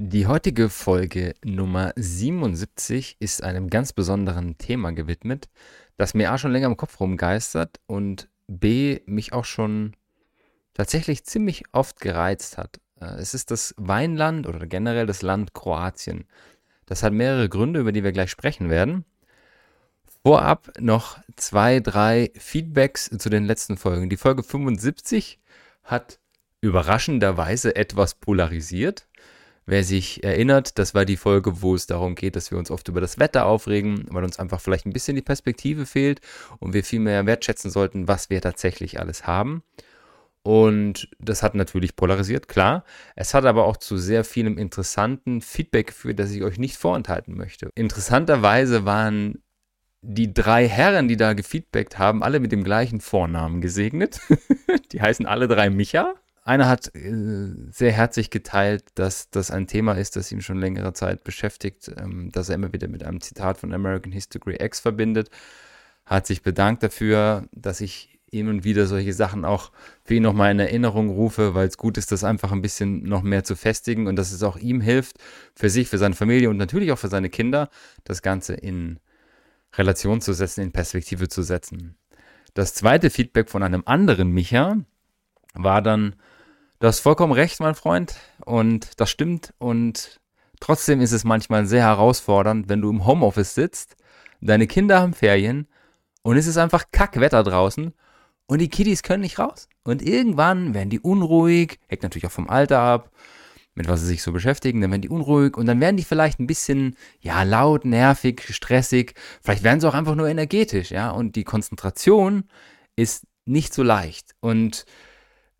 Die heutige Folge Nummer 77 ist einem ganz besonderen Thema gewidmet, das mir A schon länger im Kopf rumgeistert und B mich auch schon tatsächlich ziemlich oft gereizt hat. Äh, es ist das Weinland oder generell das Land Kroatien. Das hat mehrere Gründe, über die wir gleich sprechen werden. Vorab noch zwei, drei Feedbacks zu den letzten Folgen. Die Folge 75 hat überraschenderweise etwas polarisiert. Wer sich erinnert, das war die Folge, wo es darum geht, dass wir uns oft über das Wetter aufregen, weil uns einfach vielleicht ein bisschen die Perspektive fehlt und wir viel mehr wertschätzen sollten, was wir tatsächlich alles haben. Und das hat natürlich polarisiert, klar. Es hat aber auch zu sehr vielem interessanten Feedback geführt, das ich euch nicht vorenthalten möchte. Interessanterweise waren die drei Herren, die da gefeedbackt haben, alle mit dem gleichen Vornamen gesegnet. die heißen alle drei Micha. Einer hat äh, sehr herzlich geteilt, dass das ein Thema ist, das ihn schon längere Zeit beschäftigt, ähm, dass er immer wieder mit einem Zitat von American History X verbindet. Hat sich bedankt dafür, dass ich hin und wieder solche Sachen auch für ihn nochmal in Erinnerung rufe, weil es gut ist, das einfach ein bisschen noch mehr zu festigen und dass es auch ihm hilft, für sich, für seine Familie und natürlich auch für seine Kinder, das Ganze in Relation zu setzen, in Perspektive zu setzen. Das zweite Feedback von einem anderen Micha war dann, Du hast vollkommen recht, mein Freund. Und das stimmt. Und trotzdem ist es manchmal sehr herausfordernd, wenn du im Homeoffice sitzt, deine Kinder haben Ferien und es ist einfach Kackwetter draußen und die Kiddies können nicht raus. Und irgendwann werden die unruhig, hängt natürlich auch vom Alter ab, mit was sie sich so beschäftigen, dann werden die unruhig und dann werden die vielleicht ein bisschen, ja, laut, nervig, stressig. Vielleicht werden sie auch einfach nur energetisch, ja. Und die Konzentration ist nicht so leicht. Und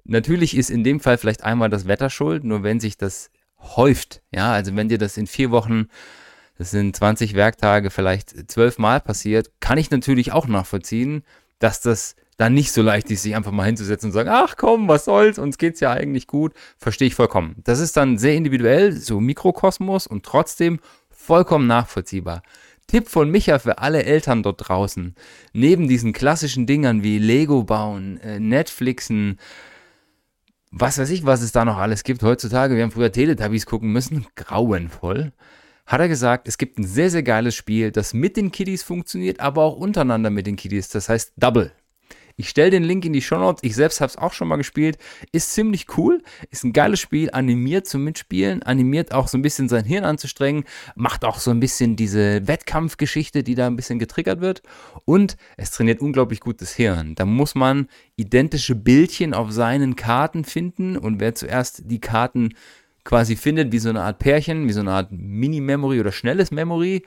Natürlich ist in dem Fall vielleicht einmal das Wetter schuld, nur wenn sich das häuft, ja, also wenn dir das in vier Wochen, das sind 20 Werktage, vielleicht zwölf Mal passiert, kann ich natürlich auch nachvollziehen, dass das dann nicht so leicht ist, sich einfach mal hinzusetzen und sagen, ach komm, was soll's, uns geht's ja eigentlich gut, verstehe ich vollkommen. Das ist dann sehr individuell, so Mikrokosmos und trotzdem vollkommen nachvollziehbar. Tipp von Micha für alle Eltern dort draußen. Neben diesen klassischen Dingern wie Lego bauen, äh, Netflixen, was weiß ich, was es da noch alles gibt heutzutage. Wir haben früher Teletubbies gucken müssen, grauenvoll. Hat er gesagt, es gibt ein sehr, sehr geiles Spiel, das mit den Kiddies funktioniert, aber auch untereinander mit den Kiddies. Das heißt Double. Ich stelle den Link in die Show Notes. Ich selbst habe es auch schon mal gespielt. Ist ziemlich cool. Ist ein geiles Spiel. Animiert zum Mitspielen. Animiert auch so ein bisschen sein Hirn anzustrengen. Macht auch so ein bisschen diese Wettkampfgeschichte, die da ein bisschen getriggert wird. Und es trainiert unglaublich gut das Hirn. Da muss man identische Bildchen auf seinen Karten finden. Und wer zuerst die Karten quasi findet, wie so eine Art Pärchen, wie so eine Art Mini-Memory oder schnelles Memory,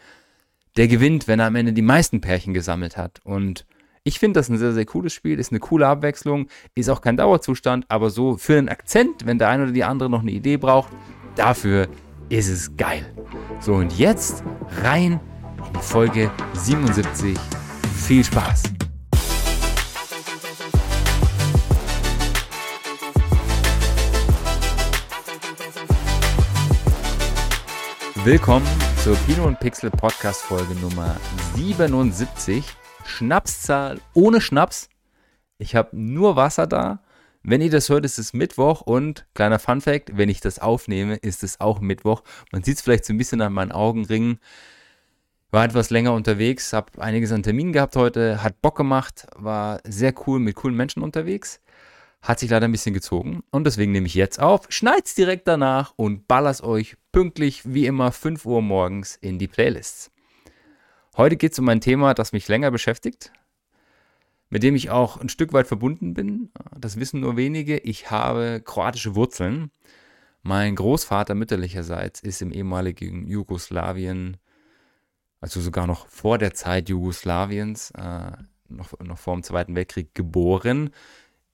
der gewinnt, wenn er am Ende die meisten Pärchen gesammelt hat. Und ich finde das ein sehr, sehr cooles Spiel, ist eine coole Abwechslung, ist auch kein Dauerzustand, aber so für einen Akzent, wenn der eine oder die andere noch eine Idee braucht, dafür ist es geil. So, und jetzt rein in die Folge 77. Viel Spaß! Willkommen zur Pino und Pixel Podcast Folge Nummer 77. Schnapszahl ohne Schnaps. Ich habe nur Wasser da. Wenn ihr das hört, ist es Mittwoch und kleiner Fun Fact, wenn ich das aufnehme, ist es auch Mittwoch. Man sieht es vielleicht so ein bisschen an meinen Augenringen. War etwas länger unterwegs, habe einiges an Terminen gehabt heute, hat Bock gemacht, war sehr cool mit coolen Menschen unterwegs. Hat sich leider ein bisschen gezogen und deswegen nehme ich jetzt auf, schneid's direkt danach und baller's euch pünktlich wie immer 5 Uhr morgens in die Playlists. Heute geht es um ein Thema, das mich länger beschäftigt, mit dem ich auch ein Stück weit verbunden bin. Das wissen nur wenige. Ich habe kroatische Wurzeln. Mein Großvater mütterlicherseits ist im ehemaligen Jugoslawien, also sogar noch vor der Zeit Jugoslawiens, äh, noch, noch vor dem Zweiten Weltkrieg geboren,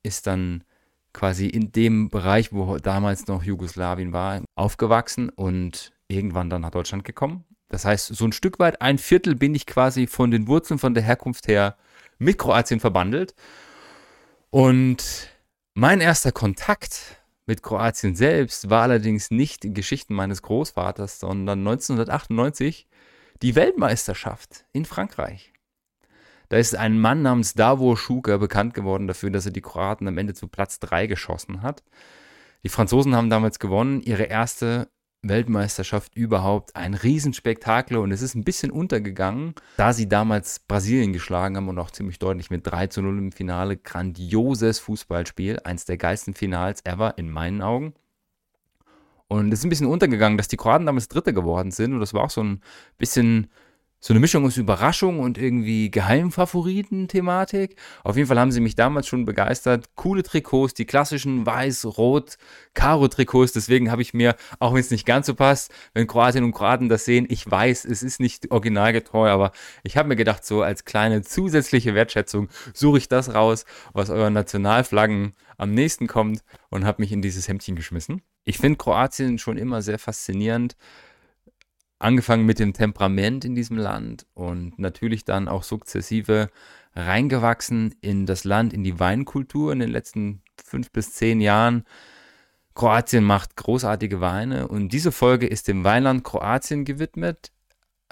ist dann quasi in dem Bereich, wo damals noch Jugoslawien war, aufgewachsen und irgendwann dann nach Deutschland gekommen das heißt, so ein Stück weit, ein Viertel bin ich quasi von den Wurzeln, von der Herkunft her mit Kroatien verbandelt. Und mein erster Kontakt mit Kroatien selbst war allerdings nicht in Geschichten meines Großvaters, sondern 1998 die Weltmeisterschaft in Frankreich. Da ist ein Mann namens Davor Schuker bekannt geworden dafür, dass er die Kroaten am Ende zu Platz 3 geschossen hat. Die Franzosen haben damals gewonnen, ihre erste Weltmeisterschaft überhaupt ein Riesenspektakel und es ist ein bisschen untergegangen, da sie damals Brasilien geschlagen haben und auch ziemlich deutlich mit 3 zu 0 im Finale. Grandioses Fußballspiel, eins der geilsten Finals ever in meinen Augen. Und es ist ein bisschen untergegangen, dass die Kroaten damals Dritte geworden sind und das war auch so ein bisschen so eine Mischung aus Überraschung und irgendwie Geheimfavoriten-Thematik. Auf jeden Fall haben sie mich damals schon begeistert. Coole Trikots, die klassischen weiß-rot-Karo-Trikots. Deswegen habe ich mir, auch wenn es nicht ganz so passt, wenn Kroatinnen und Kroaten das sehen, ich weiß, es ist nicht originalgetreu, aber ich habe mir gedacht, so als kleine zusätzliche Wertschätzung suche ich das raus, was euren Nationalflaggen am nächsten kommt und habe mich in dieses Hemdchen geschmissen. Ich finde Kroatien schon immer sehr faszinierend angefangen mit dem Temperament in diesem Land und natürlich dann auch sukzessive reingewachsen in das Land, in die Weinkultur in den letzten fünf bis zehn Jahren. Kroatien macht großartige Weine und diese Folge ist dem Weinland Kroatien gewidmet.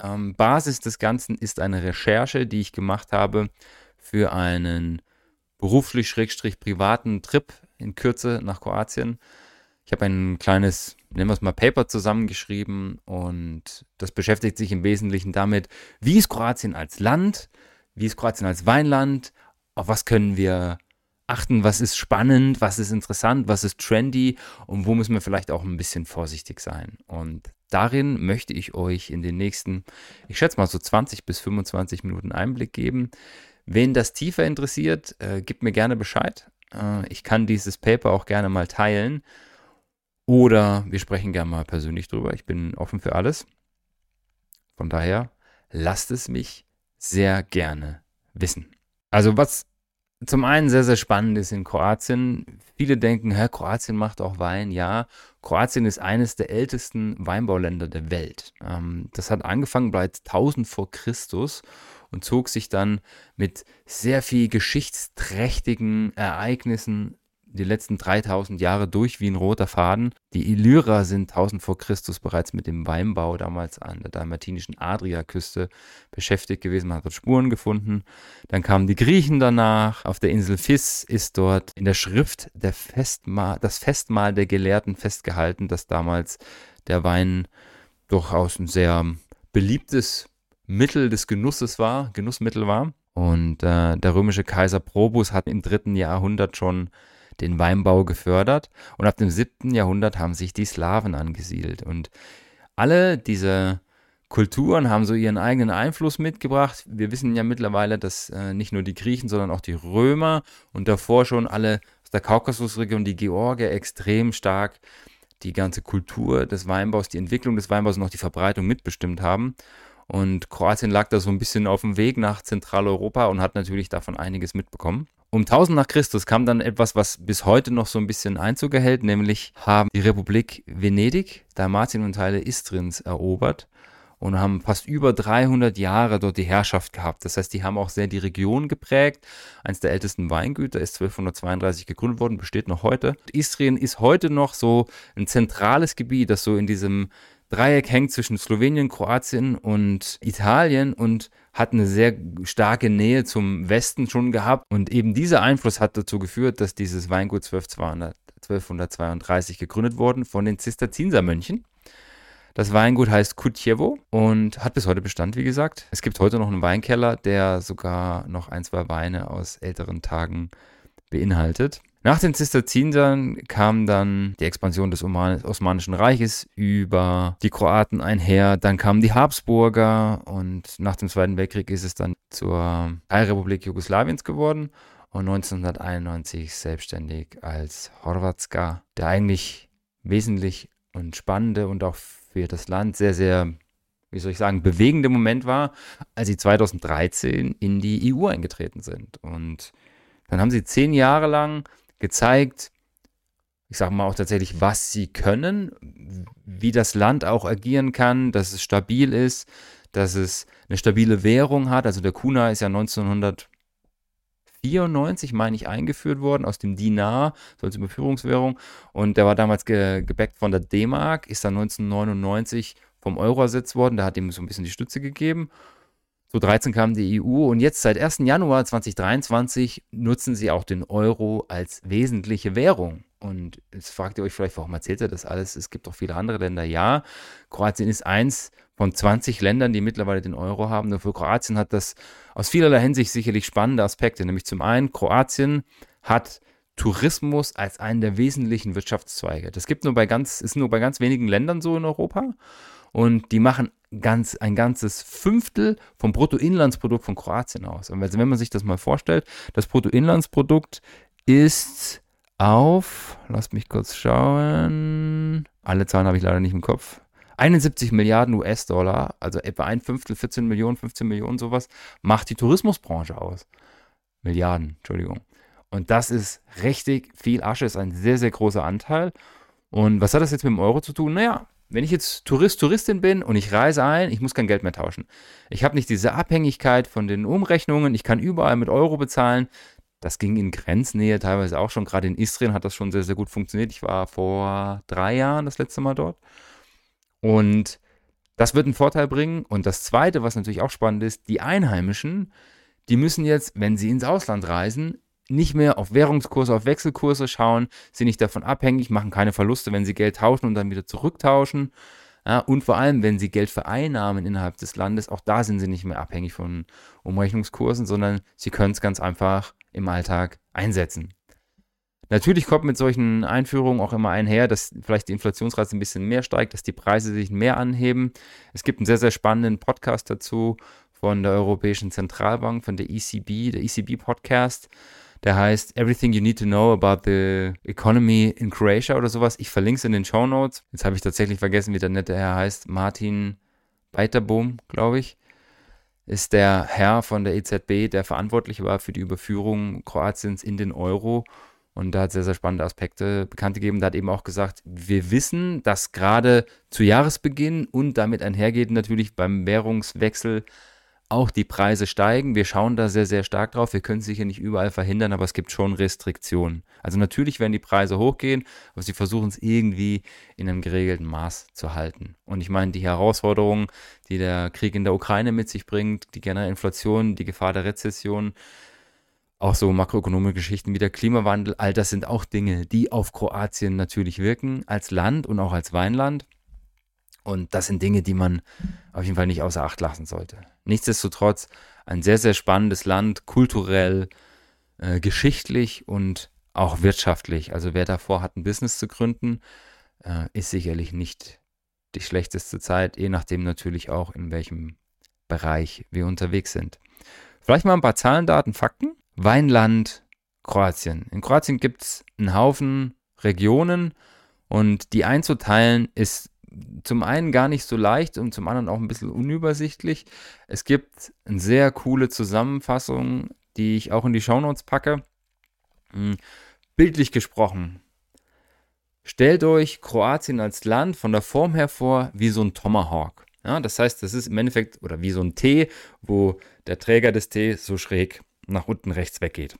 Ähm, Basis des Ganzen ist eine Recherche, die ich gemacht habe für einen beruflich-privaten Trip in Kürze nach Kroatien. Ich habe ein kleines, nennen wir es mal, Paper zusammengeschrieben und das beschäftigt sich im Wesentlichen damit, wie ist Kroatien als Land, wie ist Kroatien als Weinland, auf was können wir achten, was ist spannend, was ist interessant, was ist trendy und wo müssen wir vielleicht auch ein bisschen vorsichtig sein. Und darin möchte ich euch in den nächsten, ich schätze mal so 20 bis 25 Minuten Einblick geben. Wen das tiefer interessiert, äh, gibt mir gerne Bescheid. Äh, ich kann dieses Paper auch gerne mal teilen. Oder wir sprechen gerne mal persönlich drüber. Ich bin offen für alles. Von daher, lasst es mich sehr gerne wissen. Also was zum einen sehr, sehr spannend ist in Kroatien. Viele denken, Hä, Kroatien macht auch Wein. Ja, Kroatien ist eines der ältesten Weinbauländer der Welt. Ähm, das hat angefangen bereits 1000 vor Christus und zog sich dann mit sehr viel geschichtsträchtigen Ereignissen die letzten 3000 Jahre durch wie ein roter Faden. Die Illyrer sind 1000 vor Christus bereits mit dem Weinbau damals an der dalmatinischen Adriaküste beschäftigt gewesen. Man hat dort Spuren gefunden. Dann kamen die Griechen danach. Auf der Insel Fis ist dort in der Schrift der Festmahl, das Festmahl der Gelehrten festgehalten, dass damals der Wein durchaus ein sehr beliebtes Mittel des Genusses war, Genussmittel war. Und äh, der römische Kaiser Probus hat im dritten Jahrhundert schon den Weinbau gefördert und ab dem 7. Jahrhundert haben sich die Slawen angesiedelt und alle diese Kulturen haben so ihren eigenen Einfluss mitgebracht. Wir wissen ja mittlerweile, dass äh, nicht nur die Griechen, sondern auch die Römer und davor schon alle aus der Kaukasusregion, die Georgier extrem stark die ganze Kultur des Weinbaus, die Entwicklung des Weinbaus und auch die Verbreitung mitbestimmt haben. Und Kroatien lag da so ein bisschen auf dem Weg nach Zentraleuropa und hat natürlich davon einiges mitbekommen. Um 1000 nach Christus kam dann etwas, was bis heute noch so ein bisschen Einzug erhält, nämlich haben die Republik Venedig, Dalmatien und Teile Istriens erobert und haben fast über 300 Jahre dort die Herrschaft gehabt. Das heißt, die haben auch sehr die Region geprägt. Eines der ältesten Weingüter ist 1232 gegründet worden, besteht noch heute. Istrien ist heute noch so ein zentrales Gebiet, das so in diesem Dreieck hängt zwischen Slowenien, Kroatien und Italien und hat eine sehr starke Nähe zum Westen schon gehabt. Und eben dieser Einfluss hat dazu geführt, dass dieses Weingut 1200, 1232 gegründet wurde von den Zisterziensermönchen. Das Weingut heißt Kutjevo und hat bis heute Bestand, wie gesagt. Es gibt heute noch einen Weinkeller, der sogar noch ein, zwei Weine aus älteren Tagen beinhaltet. Nach den Zisterziensern kam dann die Expansion des Osmanischen Reiches über die Kroaten einher. Dann kamen die Habsburger und nach dem Zweiten Weltkrieg ist es dann zur Teilrepublik Jugoslawiens geworden und 1991 selbstständig als Horvatska, der eigentlich wesentlich und spannende und auch für das Land sehr, sehr, wie soll ich sagen, bewegende Moment war, als sie 2013 in die EU eingetreten sind. Und dann haben sie zehn Jahre lang gezeigt, ich sage mal auch tatsächlich, was sie können, wie das Land auch agieren kann, dass es stabil ist, dass es eine stabile Währung hat. Also der Kuna ist ja 1994, meine ich, eingeführt worden aus dem Dinar, so als Überführungswährung. Und der war damals ge gebackt von der D-Mark, ist dann 1999 vom Euro ersetzt worden. Der hat ihm so ein bisschen die Stütze gegeben. 2013 kam die EU und jetzt seit 1. Januar 2023 nutzen sie auch den Euro als wesentliche Währung. Und jetzt fragt ihr euch vielleicht, warum erzählt er das alles? Es gibt auch viele andere Länder. Ja, Kroatien ist eins von 20 Ländern, die mittlerweile den Euro haben. Nur für Kroatien hat das aus vielerlei Hinsicht sicherlich spannende Aspekte. Nämlich zum einen, Kroatien hat Tourismus als einen der wesentlichen Wirtschaftszweige. Das gibt nur bei ganz, ist nur bei ganz wenigen Ländern so in Europa. Und die machen ganz, ein ganzes Fünftel vom Bruttoinlandsprodukt von Kroatien aus. Und also wenn man sich das mal vorstellt, das Bruttoinlandsprodukt ist auf, lasst mich kurz schauen, alle Zahlen habe ich leider nicht im Kopf, 71 Milliarden US-Dollar, also etwa ein Fünftel, 14 Millionen, 15 Millionen sowas, macht die Tourismusbranche aus. Milliarden, Entschuldigung. Und das ist richtig viel Asche, ist ein sehr, sehr großer Anteil. Und was hat das jetzt mit dem Euro zu tun? Naja, wenn ich jetzt Tourist, Touristin bin und ich reise ein, ich muss kein Geld mehr tauschen. Ich habe nicht diese Abhängigkeit von den Umrechnungen, ich kann überall mit Euro bezahlen. Das ging in Grenznähe teilweise auch schon. Gerade in Istrien hat das schon sehr, sehr gut funktioniert. Ich war vor drei Jahren das letzte Mal dort. Und das wird einen Vorteil bringen. Und das Zweite, was natürlich auch spannend ist, die Einheimischen, die müssen jetzt, wenn sie ins Ausland reisen, nicht mehr auf Währungskurse, auf Wechselkurse schauen, sind nicht davon abhängig, machen keine Verluste, wenn sie Geld tauschen und dann wieder zurücktauschen. Ja, und vor allem, wenn sie Geld vereinnahmen innerhalb des Landes, auch da sind sie nicht mehr abhängig von Umrechnungskursen, sondern sie können es ganz einfach im Alltag einsetzen. Natürlich kommt mit solchen Einführungen auch immer einher, dass vielleicht die Inflationsrate ein bisschen mehr steigt, dass die Preise sich mehr anheben. Es gibt einen sehr, sehr spannenden Podcast dazu von der Europäischen Zentralbank, von der ECB, der ECB-Podcast. Der heißt Everything You Need to Know About the Economy in Croatia oder sowas. Ich verlinke es in den Show Notes. Jetzt habe ich tatsächlich vergessen, wie der nette Herr heißt. Martin Beiterbohm, glaube ich, ist der Herr von der EZB, der verantwortlich war für die Überführung Kroatiens in den Euro. Und da hat sehr, sehr spannende Aspekte bekannt gegeben. Da hat eben auch gesagt, wir wissen, dass gerade zu Jahresbeginn und damit einhergeht natürlich beim Währungswechsel auch die Preise steigen. Wir schauen da sehr, sehr stark drauf. Wir können es sicher nicht überall verhindern, aber es gibt schon Restriktionen. Also natürlich werden die Preise hochgehen, aber sie versuchen es irgendwie in einem geregelten Maß zu halten. Und ich meine, die Herausforderungen, die der Krieg in der Ukraine mit sich bringt, die generelle Inflation, die Gefahr der Rezession, auch so makroökonomische Geschichten wie der Klimawandel, all das sind auch Dinge, die auf Kroatien natürlich wirken, als Land und auch als Weinland. Und das sind Dinge, die man auf jeden Fall nicht außer Acht lassen sollte. Nichtsdestotrotz ein sehr, sehr spannendes Land, kulturell, äh, geschichtlich und auch wirtschaftlich. Also wer davor hat, ein Business zu gründen, äh, ist sicherlich nicht die schlechteste Zeit, je nachdem natürlich auch, in welchem Bereich wir unterwegs sind. Vielleicht mal ein paar Zahlen, Daten, Fakten. Weinland Kroatien. In Kroatien gibt es einen Haufen Regionen und die einzuteilen ist zum einen gar nicht so leicht und zum anderen auch ein bisschen unübersichtlich. Es gibt eine sehr coole Zusammenfassung, die ich auch in die Shownotes packe. Hm, bildlich gesprochen. Stellt euch Kroatien als Land von der Form her vor wie so ein Tomahawk. Ja, das heißt, das ist im Endeffekt oder wie so ein T, wo der Träger des Tees so schräg nach unten rechts weggeht.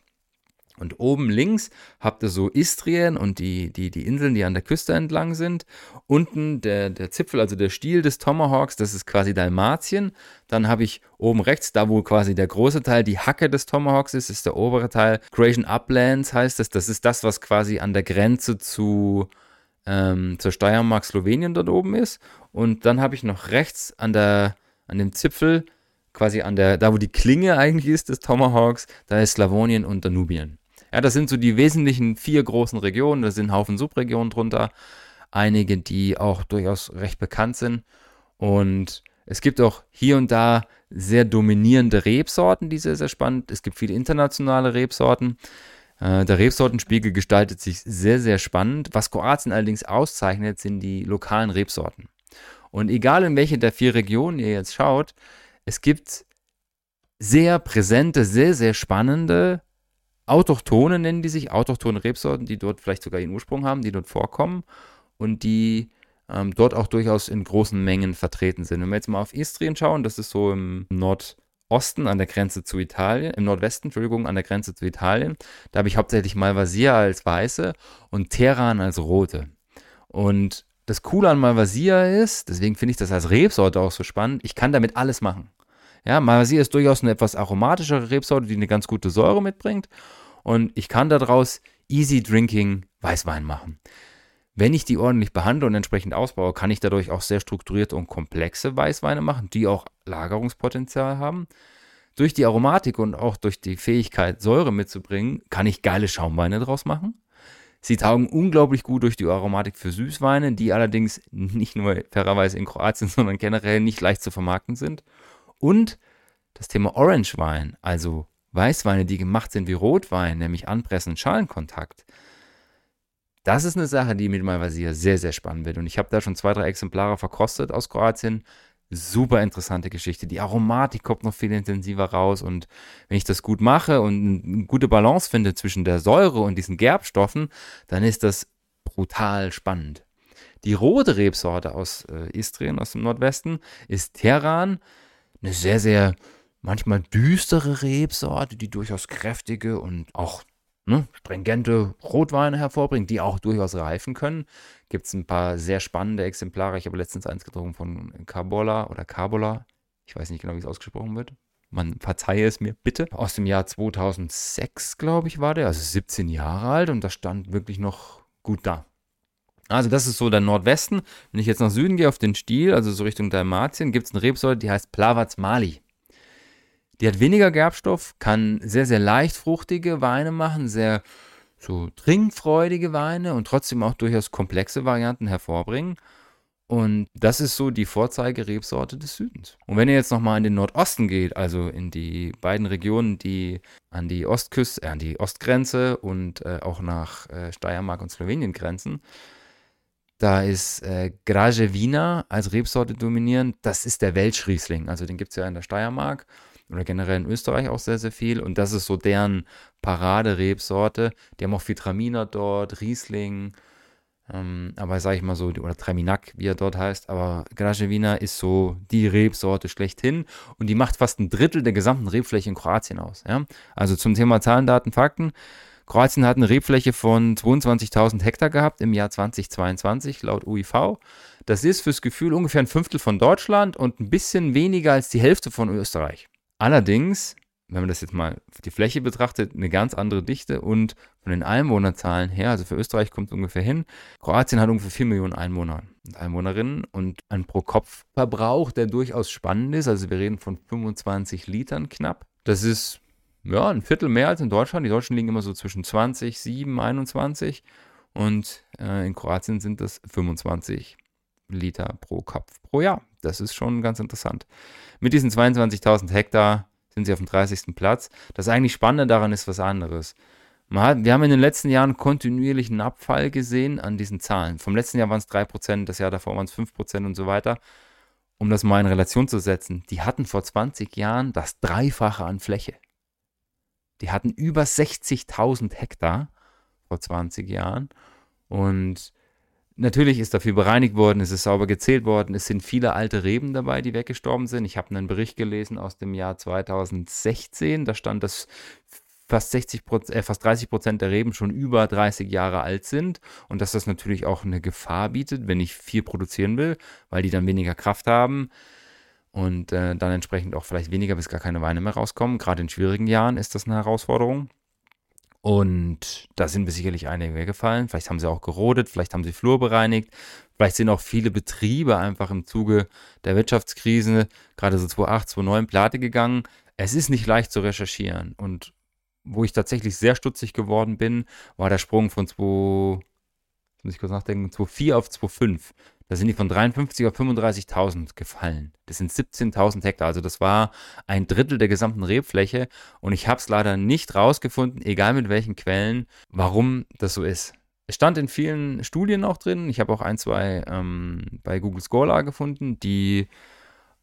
Und oben links habt ihr so Istrien und die, die, die Inseln, die an der Küste entlang sind. Unten der, der Zipfel, also der Stiel des Tomahawks, das ist quasi Dalmatien. Dann habe ich oben rechts, da wo quasi der große Teil, die Hacke des Tomahawks ist, ist der obere Teil. Croatian Uplands heißt das. Das ist das, was quasi an der Grenze zu, ähm, zur Steiermark, Slowenien dort oben ist. Und dann habe ich noch rechts an, der, an dem Zipfel, quasi an der, da wo die Klinge eigentlich ist des Tomahawks, da ist Slavonien und Danubien. Ja, das sind so die wesentlichen vier großen Regionen. Da sind Haufen Subregionen drunter. Einige, die auch durchaus recht bekannt sind. Und es gibt auch hier und da sehr dominierende Rebsorten, die sehr, sehr spannend. Es gibt viele internationale Rebsorten. Äh, der Rebsortenspiegel gestaltet sich sehr, sehr spannend. Was Kroatien allerdings auszeichnet, sind die lokalen Rebsorten. Und egal in welche der vier Regionen ihr jetzt schaut, es gibt sehr präsente, sehr, sehr spannende Autochtone nennen die sich, autochtone Rebsorten, die dort vielleicht sogar ihren Ursprung haben, die dort vorkommen und die ähm, dort auch durchaus in großen Mengen vertreten sind. Wenn wir jetzt mal auf Istrien schauen, das ist so im Nordosten an der Grenze zu Italien, im Nordwesten, Entschuldigung, an der Grenze zu Italien. Da habe ich hauptsächlich Malvasia als weiße und Teran als rote. Und das Coole an Malvasia ist, deswegen finde ich das als Rebsorte auch so spannend, ich kann damit alles machen. Ja, Malvasia ist durchaus eine etwas aromatischere Rebsorte, die eine ganz gute Säure mitbringt. und ich kann daraus Easy Drinking Weißwein machen. Wenn ich die ordentlich behandle und entsprechend ausbaue, kann ich dadurch auch sehr strukturierte und komplexe Weißweine machen, die auch Lagerungspotenzial haben. Durch die Aromatik und auch durch die Fähigkeit, Säure mitzubringen, kann ich geile Schaumweine draus machen. Sie taugen unglaublich gut durch die Aromatik für Süßweine, die allerdings nicht nur fairerweise in Kroatien, sondern generell nicht leicht zu vermarkten sind. Und das Thema Orange Wein, also Weißweine, die gemacht sind wie Rotwein, nämlich Anpressen, Schalenkontakt, das ist eine Sache, die mit Malvasia sehr, sehr spannend wird. Und ich habe da schon zwei, drei Exemplare verkostet aus Kroatien. Super interessante Geschichte. Die Aromatik kommt noch viel intensiver raus. Und wenn ich das gut mache und eine gute Balance finde zwischen der Säure und diesen Gerbstoffen, dann ist das brutal spannend. Die rote Rebsorte aus äh, Istrien, aus dem Nordwesten, ist Teheran. Eine sehr, sehr manchmal düstere Rebsorte, die durchaus kräftige und auch ne, stringente Rotweine hervorbringt, die auch durchaus reifen können. Gibt es ein paar sehr spannende Exemplare. Ich habe letztens eins getrunken von Carbola oder Carbola. Ich weiß nicht genau, wie es ausgesprochen wird. Man verzeihe es mir bitte. Aus dem Jahr 2006, glaube ich, war der. Also 17 Jahre alt und das stand wirklich noch gut da. Also das ist so der Nordwesten. Wenn ich jetzt nach Süden gehe auf den Stiel, also so Richtung Dalmatien, gibt es eine Rebsorte, die heißt Plavac Mali. Die hat weniger Gerbstoff, kann sehr, sehr leicht fruchtige Weine machen, sehr so trinkfreudige Weine und trotzdem auch durchaus komplexe Varianten hervorbringen. Und das ist so die Vorzeigerebsorte des Südens. Und wenn ihr jetzt nochmal in den Nordosten geht, also in die beiden Regionen, die an die Ostküste, äh, an die Ostgrenze und äh, auch nach äh, Steiermark und Slowenien grenzen, da ist äh, Graje Wiener als Rebsorte dominierend. Das ist der Welschriesling. Also den gibt es ja in der Steiermark oder generell in Österreich auch sehr, sehr viel. Und das ist so deren Paraderebsorte. Die haben auch viel Traminer dort, Riesling, ähm, aber sage ich mal so, oder Traminac, wie er dort heißt. Aber Graževina ist so die Rebsorte schlechthin und die macht fast ein Drittel der gesamten Rebfläche in Kroatien aus. Ja? Also zum Thema Zahlen, Daten, Fakten. Kroatien hat eine Rebfläche von 22.000 Hektar gehabt im Jahr 2022 laut UIV. Das ist fürs Gefühl ungefähr ein Fünftel von Deutschland und ein bisschen weniger als die Hälfte von Österreich. Allerdings, wenn man das jetzt mal die Fläche betrachtet, eine ganz andere Dichte und von den Einwohnerzahlen her, also für Österreich kommt es ungefähr hin, Kroatien hat ungefähr 4 Millionen Einwohner und Einwohnerinnen und ein Pro-Kopf-Verbrauch, der durchaus spannend ist, also wir reden von 25 Litern knapp. Das ist ja ein Viertel mehr als in Deutschland. Die Deutschen liegen immer so zwischen 20, 7, 21 und äh, in Kroatien sind das 25 Liter pro Kopf pro Jahr. Das ist schon ganz interessant. Mit diesen 22.000 Hektar sind sie auf dem 30. Platz. Das eigentlich Spannende daran ist was anderes. Hat, wir haben in den letzten Jahren kontinuierlichen Abfall gesehen an diesen Zahlen. Vom letzten Jahr waren es 3%, das Jahr davor waren es 5% und so weiter. Um das mal in Relation zu setzen, die hatten vor 20 Jahren das Dreifache an Fläche. Die hatten über 60.000 Hektar vor 20 Jahren. Und Natürlich ist dafür bereinigt worden, es ist sauber gezählt worden, es sind viele alte Reben dabei, die weggestorben sind. Ich habe einen Bericht gelesen aus dem Jahr 2016, da stand, dass fast 60 äh, fast 30 Prozent der Reben schon über 30 Jahre alt sind und dass das natürlich auch eine Gefahr bietet, wenn ich viel produzieren will, weil die dann weniger Kraft haben und äh, dann entsprechend auch vielleicht weniger bis gar keine Weine mehr rauskommen. Gerade in schwierigen Jahren ist das eine Herausforderung. Und da sind mir sicherlich einige weggefallen. Vielleicht haben sie auch gerodet, vielleicht haben sie Flur bereinigt. Vielleicht sind auch viele Betriebe einfach im Zuge der Wirtschaftskrise, gerade so 2008, 2009, pleite gegangen. Es ist nicht leicht zu recherchieren. Und wo ich tatsächlich sehr stutzig geworden bin, war der Sprung von 2, muss ich kurz nachdenken, 2,4 auf 2,5. Da sind die von 53 auf 35.000 gefallen. Das sind 17.000 Hektar. Also das war ein Drittel der gesamten Rebfläche. Und ich habe es leider nicht rausgefunden, egal mit welchen Quellen, warum das so ist. Es stand in vielen Studien auch drin. Ich habe auch ein, zwei ähm, bei Google Scholar gefunden, die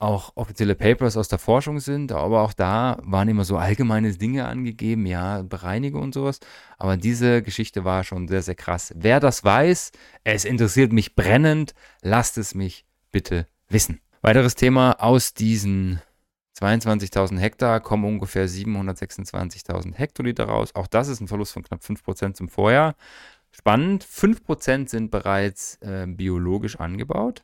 auch offizielle Papers aus der Forschung sind, aber auch da waren immer so allgemeine Dinge angegeben, ja, Bereinigung und sowas. Aber diese Geschichte war schon sehr, sehr krass. Wer das weiß, es interessiert mich brennend, lasst es mich bitte wissen. Weiteres Thema aus diesen 22.000 Hektar kommen ungefähr 726.000 Hektoliter raus. Auch das ist ein Verlust von knapp 5% zum Vorjahr. Spannend, 5% sind bereits äh, biologisch angebaut.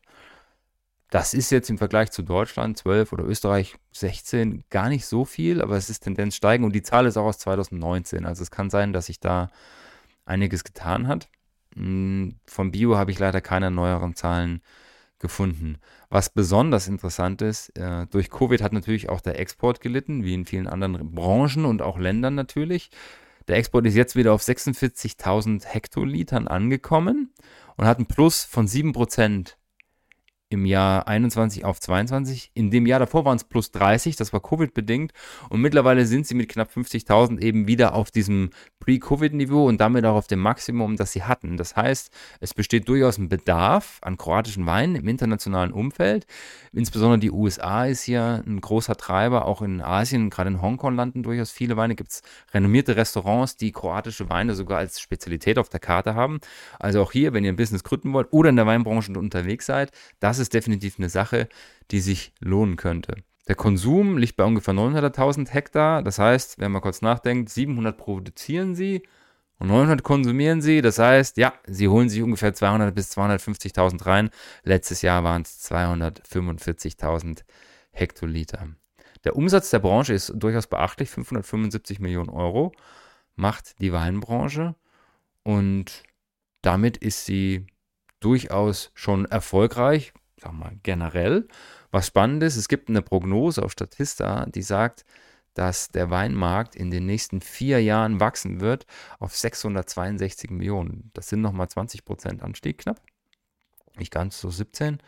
Das ist jetzt im Vergleich zu Deutschland 12 oder Österreich 16 gar nicht so viel, aber es ist Tendenz steigen und die Zahl ist auch aus 2019. Also es kann sein, dass sich da einiges getan hat. Hm, von Bio habe ich leider keine neueren Zahlen gefunden. Was besonders interessant ist, äh, durch Covid hat natürlich auch der Export gelitten, wie in vielen anderen Branchen und auch Ländern natürlich. Der Export ist jetzt wieder auf 46.000 Hektolitern angekommen und hat einen Plus von 7% im Jahr 21 auf 22. In dem Jahr davor waren es plus 30, das war Covid-bedingt. Und mittlerweile sind sie mit knapp 50.000 eben wieder auf diesem Pre-Covid-Niveau und damit auch auf dem Maximum, das sie hatten. Das heißt, es besteht durchaus ein Bedarf an kroatischen Weinen im internationalen Umfeld. Insbesondere die USA ist hier ein großer Treiber, auch in Asien, gerade in Hongkong landen durchaus viele Weine. Gibt es renommierte Restaurants, die kroatische Weine sogar als Spezialität auf der Karte haben. Also auch hier, wenn ihr ein Business gründen wollt oder in der Weinbranche unterwegs seid, das ist definitiv eine Sache, die sich lohnen könnte. Der Konsum liegt bei ungefähr 900.000 Hektar. Das heißt, wenn man kurz nachdenkt, 700 produzieren sie und 900 konsumieren sie. Das heißt, ja, sie holen sich ungefähr 200 bis 250.000 rein. Letztes Jahr waren es 245.000 Hektoliter. Der Umsatz der Branche ist durchaus beachtlich. 575 Millionen Euro macht die Weinbranche und damit ist sie durchaus schon erfolgreich, sag mal generell. Was spannend ist, es gibt eine Prognose auf Statista, die sagt, dass der Weinmarkt in den nächsten vier Jahren wachsen wird auf 662 Millionen. Das sind nochmal 20 Prozent Anstieg knapp. Nicht ganz so 17.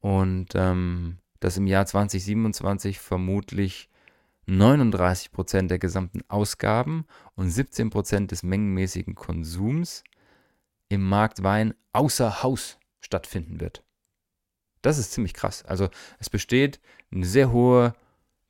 Und ähm, dass im Jahr 2027 vermutlich 39 Prozent der gesamten Ausgaben und 17 Prozent des mengenmäßigen Konsums im Markt Wein außer Haus stattfinden wird. Das ist ziemlich krass. Also es besteht eine sehr hohe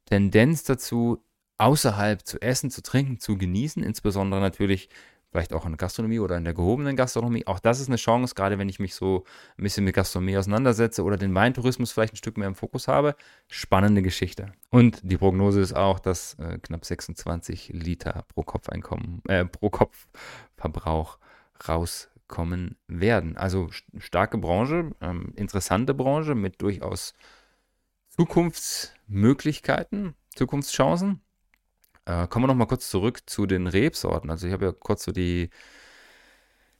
Tendenz dazu, außerhalb zu essen, zu trinken, zu genießen, insbesondere natürlich vielleicht auch in der Gastronomie oder in der gehobenen Gastronomie. Auch das ist eine Chance, gerade wenn ich mich so ein bisschen mit Gastronomie auseinandersetze oder den Weintourismus vielleicht ein Stück mehr im Fokus habe. Spannende Geschichte. Und die Prognose ist auch, dass äh, knapp 26 Liter pro Kopfeinkommen, äh, pro Kopfverbrauch raus kommen werden. Also starke Branche, ähm, interessante Branche mit durchaus Zukunftsmöglichkeiten, Zukunftschancen. Äh, kommen wir noch mal kurz zurück zu den Rebsorten. Also ich habe ja kurz so die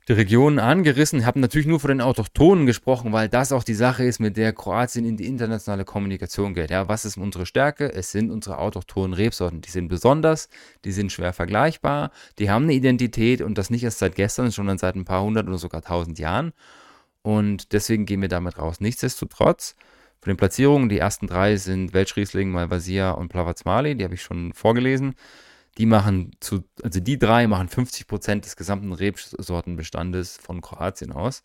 die Region angerissen, habe natürlich nur von den Autochtonen gesprochen, weil das auch die Sache ist, mit der Kroatien in die internationale Kommunikation geht. Ja, was ist unsere Stärke? Es sind unsere autochthonen Rebsorten. Die sind besonders, die sind schwer vergleichbar, die haben eine Identität und das nicht erst seit gestern, sondern seit ein paar hundert oder sogar tausend Jahren. Und deswegen gehen wir damit raus. Nichtsdestotrotz, von den Platzierungen, die ersten drei sind Welschriesling, Malvasia und Plavatsmali, die habe ich schon vorgelesen. Die machen zu, also die drei machen 50 Prozent des gesamten Rebsortenbestandes von Kroatien aus.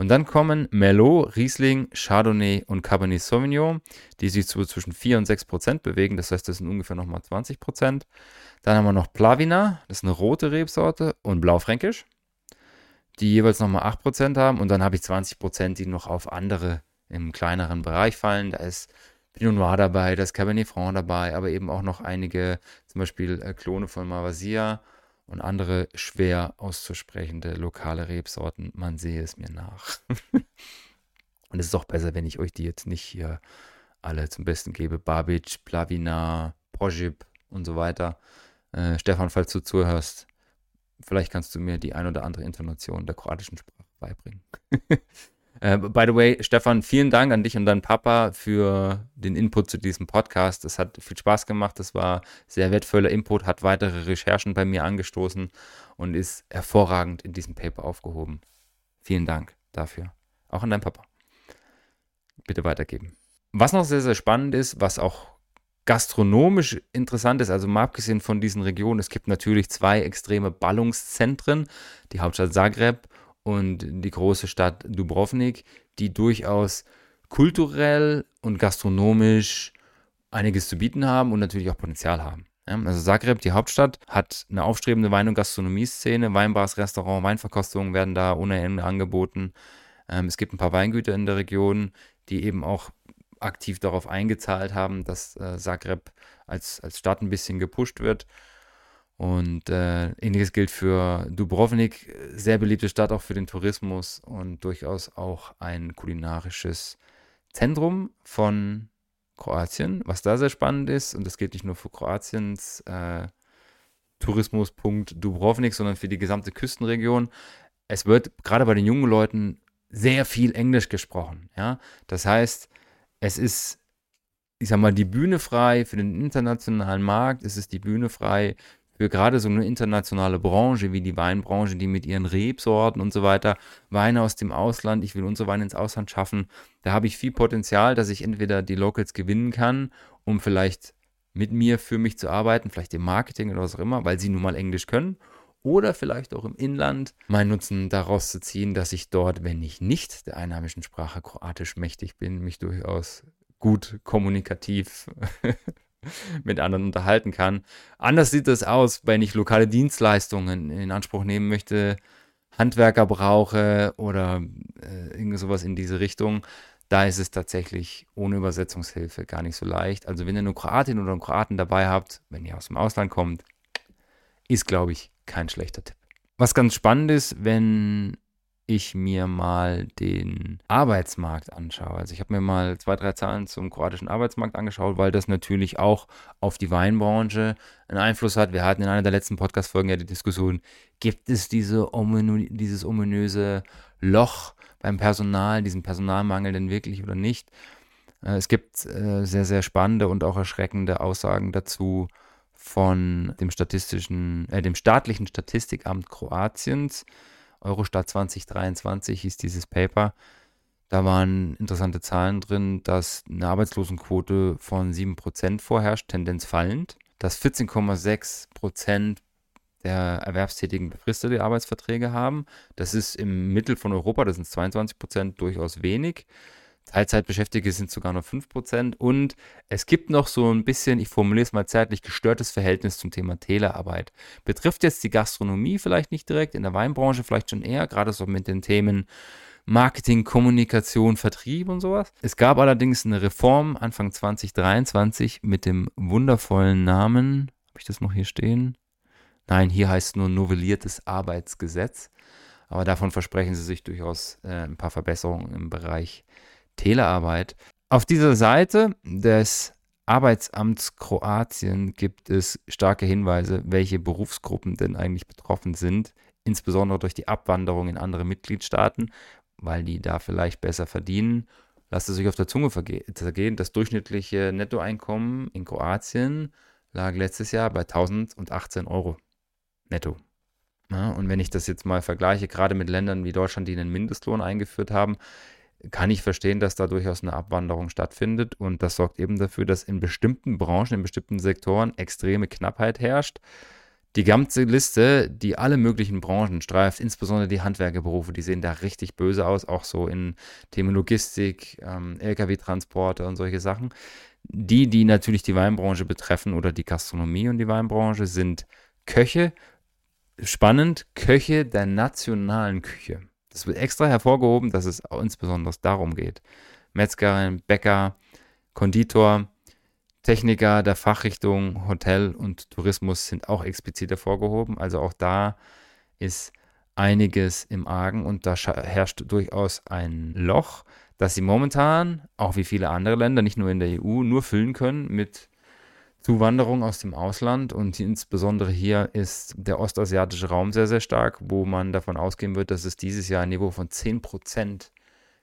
Und dann kommen Merlot, Riesling, Chardonnay und Cabernet Sauvignon, die sich so zwischen 4 und 6 Prozent bewegen. Das heißt, das sind ungefähr nochmal 20 Prozent. Dann haben wir noch Plavina, das ist eine rote Rebsorte, und Blaufränkisch, die jeweils nochmal 8 Prozent haben. Und dann habe ich 20 Prozent, die noch auf andere im kleineren Bereich fallen. Da ist Pinot Noir dabei, da ist Cabernet Franc dabei, aber eben auch noch einige, zum Beispiel äh, Klone von Malvasia und andere schwer auszusprechende lokale Rebsorten. Man sehe es mir nach. und es ist auch besser, wenn ich euch die jetzt nicht hier alle zum Besten gebe. Babic, Plavina, Projib und so weiter. Äh, Stefan, falls du zuhörst, vielleicht kannst du mir die ein oder andere Intonation der kroatischen Sprache beibringen. Äh, by the way, Stefan, vielen Dank an dich und deinen Papa für den Input zu diesem Podcast. Es hat viel Spaß gemacht. Das war sehr wertvoller Input, hat weitere Recherchen bei mir angestoßen und ist hervorragend in diesem Paper aufgehoben. Vielen Dank dafür. Auch an deinen Papa. Bitte weitergeben. Was noch sehr, sehr spannend ist, was auch gastronomisch interessant ist, also mal abgesehen von diesen Regionen, es gibt natürlich zwei extreme Ballungszentren, die Hauptstadt Zagreb und die große Stadt Dubrovnik, die durchaus kulturell und gastronomisch einiges zu bieten haben und natürlich auch Potenzial haben. Also Zagreb, die Hauptstadt, hat eine aufstrebende Wein- und Gastronomie-Szene. Weinbars, Restaurant, Weinverkostungen werden da ohne Ende angeboten. Ähm, es gibt ein paar Weingüter in der Region, die eben auch aktiv darauf eingezahlt haben, dass äh, Zagreb als, als Stadt ein bisschen gepusht wird. Und äh, ähnliches gilt für Dubrovnik, sehr beliebte Stadt auch für den Tourismus und durchaus auch ein kulinarisches Zentrum von Kroatien, was da sehr spannend ist, und das gilt nicht nur für Kroatiens äh, Tourismuspunkt Dubrovnik, sondern für die gesamte Küstenregion. Es wird gerade bei den jungen Leuten sehr viel Englisch gesprochen. Ja? Das heißt, es ist, ich sag mal, die Bühne frei für den internationalen Markt, es ist die Bühne frei für gerade so eine internationale Branche wie die Weinbranche, die mit ihren Rebsorten und so weiter Weine aus dem Ausland, ich will unsere Weine ins Ausland schaffen, da habe ich viel Potenzial, dass ich entweder die Locals gewinnen kann, um vielleicht mit mir für mich zu arbeiten, vielleicht im Marketing oder was auch immer, weil sie nun mal Englisch können. Oder vielleicht auch im Inland meinen Nutzen daraus zu ziehen, dass ich dort, wenn ich nicht der einheimischen Sprache Kroatisch mächtig bin, mich durchaus gut kommunikativ mit anderen unterhalten kann. Anders sieht es aus, wenn ich lokale Dienstleistungen in Anspruch nehmen möchte, Handwerker brauche oder äh, irgend sowas in diese Richtung. Da ist es tatsächlich ohne Übersetzungshilfe gar nicht so leicht. Also wenn ihr eine Kroatin oder einen Kroaten dabei habt, wenn ihr aus dem Ausland kommt, ist, glaube ich, kein schlechter Tipp. Was ganz spannend ist, wenn ich mir mal den Arbeitsmarkt anschaue. Also ich habe mir mal zwei, drei Zahlen zum kroatischen Arbeitsmarkt angeschaut, weil das natürlich auch auf die Weinbranche einen Einfluss hat. Wir hatten in einer der letzten Podcast-Folgen ja die Diskussion, gibt es diese ominö dieses ominöse Loch beim Personal, diesen Personalmangel denn wirklich oder nicht? Äh, es gibt äh, sehr, sehr spannende und auch erschreckende Aussagen dazu von dem statistischen, äh, dem staatlichen Statistikamt Kroatiens. Eurostat 2023 hieß dieses Paper. Da waren interessante Zahlen drin, dass eine Arbeitslosenquote von 7% vorherrscht, Tendenz fallend, dass 14,6% der Erwerbstätigen befristete Arbeitsverträge haben. Das ist im Mittel von Europa, das sind 22% durchaus wenig. Teilzeitbeschäftigte sind sogar nur 5%. Und es gibt noch so ein bisschen, ich formuliere es mal zeitlich, gestörtes Verhältnis zum Thema Telearbeit. Betrifft jetzt die Gastronomie vielleicht nicht direkt, in der Weinbranche vielleicht schon eher, gerade so mit den Themen Marketing, Kommunikation, Vertrieb und sowas. Es gab allerdings eine Reform Anfang 2023 mit dem wundervollen Namen, habe ich das noch hier stehen? Nein, hier heißt nur novelliertes Arbeitsgesetz. Aber davon versprechen sie sich durchaus äh, ein paar Verbesserungen im Bereich Telearbeit. Auf dieser Seite des Arbeitsamts Kroatien gibt es starke Hinweise, welche Berufsgruppen denn eigentlich betroffen sind, insbesondere durch die Abwanderung in andere Mitgliedstaaten, weil die da vielleicht besser verdienen. Lasst es euch auf der Zunge zergehen. Das durchschnittliche Nettoeinkommen in Kroatien lag letztes Jahr bei 1018 Euro netto. Ja, und wenn ich das jetzt mal vergleiche, gerade mit Ländern wie Deutschland, die einen Mindestlohn eingeführt haben, kann ich verstehen, dass da durchaus eine Abwanderung stattfindet. Und das sorgt eben dafür, dass in bestimmten Branchen, in bestimmten Sektoren extreme Knappheit herrscht. Die ganze Liste, die alle möglichen Branchen streift, insbesondere die Handwerkerberufe, die sehen da richtig böse aus, auch so in Themen Logistik, ähm, Lkw-Transporte und solche Sachen. Die, die natürlich die Weinbranche betreffen oder die Gastronomie und die Weinbranche, sind Köche. Spannend, Köche der nationalen Küche. Das wird extra hervorgehoben, dass es insbesondere darum geht. Metzgerin, Bäcker, Konditor, Techniker der Fachrichtung Hotel und Tourismus sind auch explizit hervorgehoben. Also auch da ist einiges im Argen und da herrscht durchaus ein Loch, das sie momentan, auch wie viele andere Länder, nicht nur in der EU, nur füllen können mit Zuwanderung aus dem Ausland und insbesondere hier ist der ostasiatische Raum sehr, sehr stark, wo man davon ausgehen wird, dass es dieses Jahr ein Niveau von 10%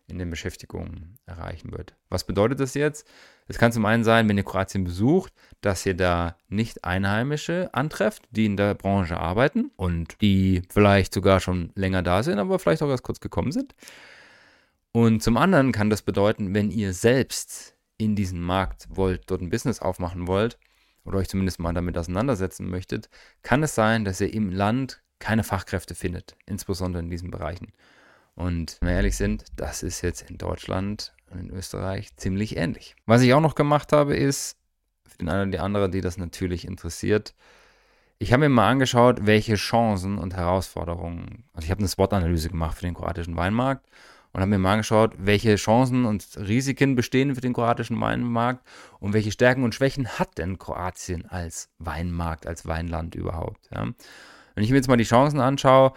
in den Beschäftigungen erreichen wird. Was bedeutet das jetzt? Es kann zum einen sein, wenn ihr Kroatien besucht, dass ihr da nicht Einheimische antrefft, die in der Branche arbeiten und die vielleicht sogar schon länger da sind, aber vielleicht auch erst kurz gekommen sind. Und zum anderen kann das bedeuten, wenn ihr selbst in diesen Markt wollt, dort ein Business aufmachen wollt, oder euch zumindest mal damit auseinandersetzen möchtet, kann es sein, dass ihr im Land keine Fachkräfte findet, insbesondere in diesen Bereichen. Und wenn wir ehrlich sind, das ist jetzt in Deutschland und in Österreich ziemlich ähnlich. Was ich auch noch gemacht habe, ist, für den einen oder die andere, die das natürlich interessiert, ich habe mir mal angeschaut, welche Chancen und Herausforderungen, also ich habe eine SWOT-Analyse gemacht für den kroatischen Weinmarkt und habe mir mal angeschaut, welche Chancen und Risiken bestehen für den kroatischen Weinmarkt und welche Stärken und Schwächen hat denn Kroatien als Weinmarkt, als Weinland überhaupt. Ja. Wenn ich mir jetzt mal die Chancen anschaue,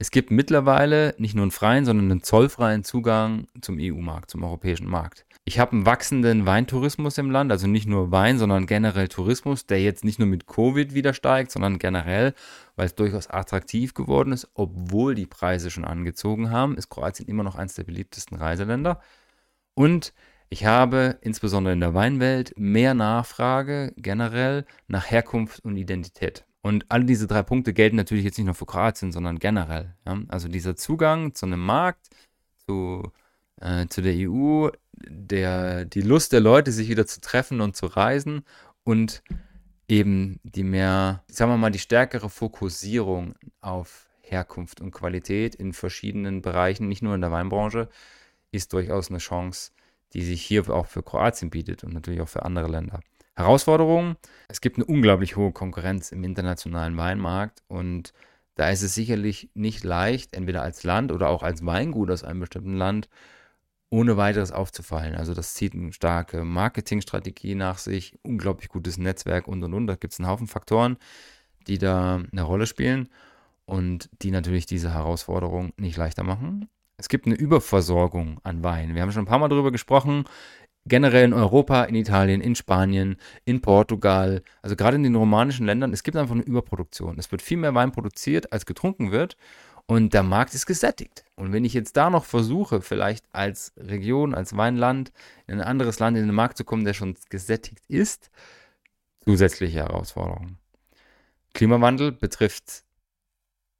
Es gibt mittlerweile nicht nur einen freien, sondern einen zollfreien Zugang zum EU-Markt, zum europäischen Markt. Ich habe einen wachsenden Weintourismus im Land, also nicht nur Wein, sondern generell Tourismus, der jetzt nicht nur mit Covid wieder steigt, sondern generell, weil es durchaus attraktiv geworden ist, obwohl die Preise schon angezogen haben, ist Kroatien immer noch eines der beliebtesten Reiseländer. Und ich habe insbesondere in der Weinwelt mehr Nachfrage generell nach Herkunft und Identität. Und alle diese drei Punkte gelten natürlich jetzt nicht nur für Kroatien, sondern generell. Ja? Also dieser Zugang zu einem Markt, zu, äh, zu der EU, der, die Lust der Leute, sich wieder zu treffen und zu reisen und eben die mehr, sagen wir mal, die stärkere Fokussierung auf Herkunft und Qualität in verschiedenen Bereichen, nicht nur in der Weinbranche, ist durchaus eine Chance, die sich hier auch für Kroatien bietet und natürlich auch für andere Länder. Herausforderungen, es gibt eine unglaublich hohe Konkurrenz im internationalen Weinmarkt und da ist es sicherlich nicht leicht, entweder als Land oder auch als Weingut aus einem bestimmten Land ohne weiteres aufzufallen. Also das zieht eine starke Marketingstrategie nach sich, unglaublich gutes Netzwerk und und und. Da gibt es einen Haufen Faktoren, die da eine Rolle spielen und die natürlich diese Herausforderung nicht leichter machen. Es gibt eine Überversorgung an Wein. Wir haben schon ein paar Mal darüber gesprochen. Generell in Europa, in Italien, in Spanien, in Portugal, also gerade in den romanischen Ländern, es gibt einfach eine Überproduktion. Es wird viel mehr Wein produziert, als getrunken wird. Und der Markt ist gesättigt. Und wenn ich jetzt da noch versuche, vielleicht als Region, als Weinland, in ein anderes Land in den Markt zu kommen, der schon gesättigt ist, zusätzliche Herausforderungen. Klimawandel betrifft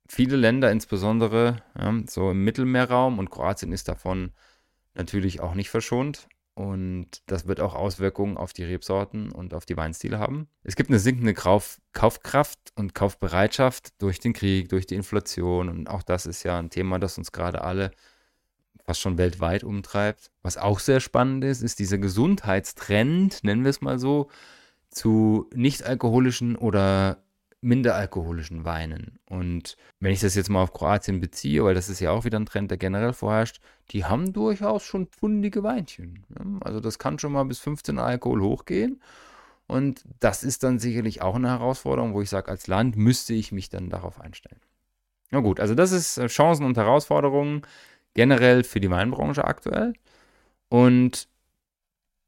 viele Länder, insbesondere ja, so im Mittelmeerraum, und Kroatien ist davon natürlich auch nicht verschont. Und das wird auch Auswirkungen auf die Rebsorten und auf die Weinstile haben. Es gibt eine sinkende Kauf Kaufkraft und Kaufbereitschaft durch den Krieg, durch die Inflation. Und auch das ist ja ein Thema, das uns gerade alle fast schon weltweit umtreibt. Was auch sehr spannend ist, ist dieser Gesundheitstrend, nennen wir es mal so, zu nicht alkoholischen oder minderalkoholischen Weinen. Und wenn ich das jetzt mal auf Kroatien beziehe, weil das ist ja auch wieder ein Trend, der generell vorherrscht, die haben durchaus schon pfundige Weinchen. Also das kann schon mal bis 15 Alkohol hochgehen. Und das ist dann sicherlich auch eine Herausforderung, wo ich sage, als Land müsste ich mich dann darauf einstellen. Na gut, also das ist äh, Chancen und Herausforderungen generell für die Weinbranche aktuell. Und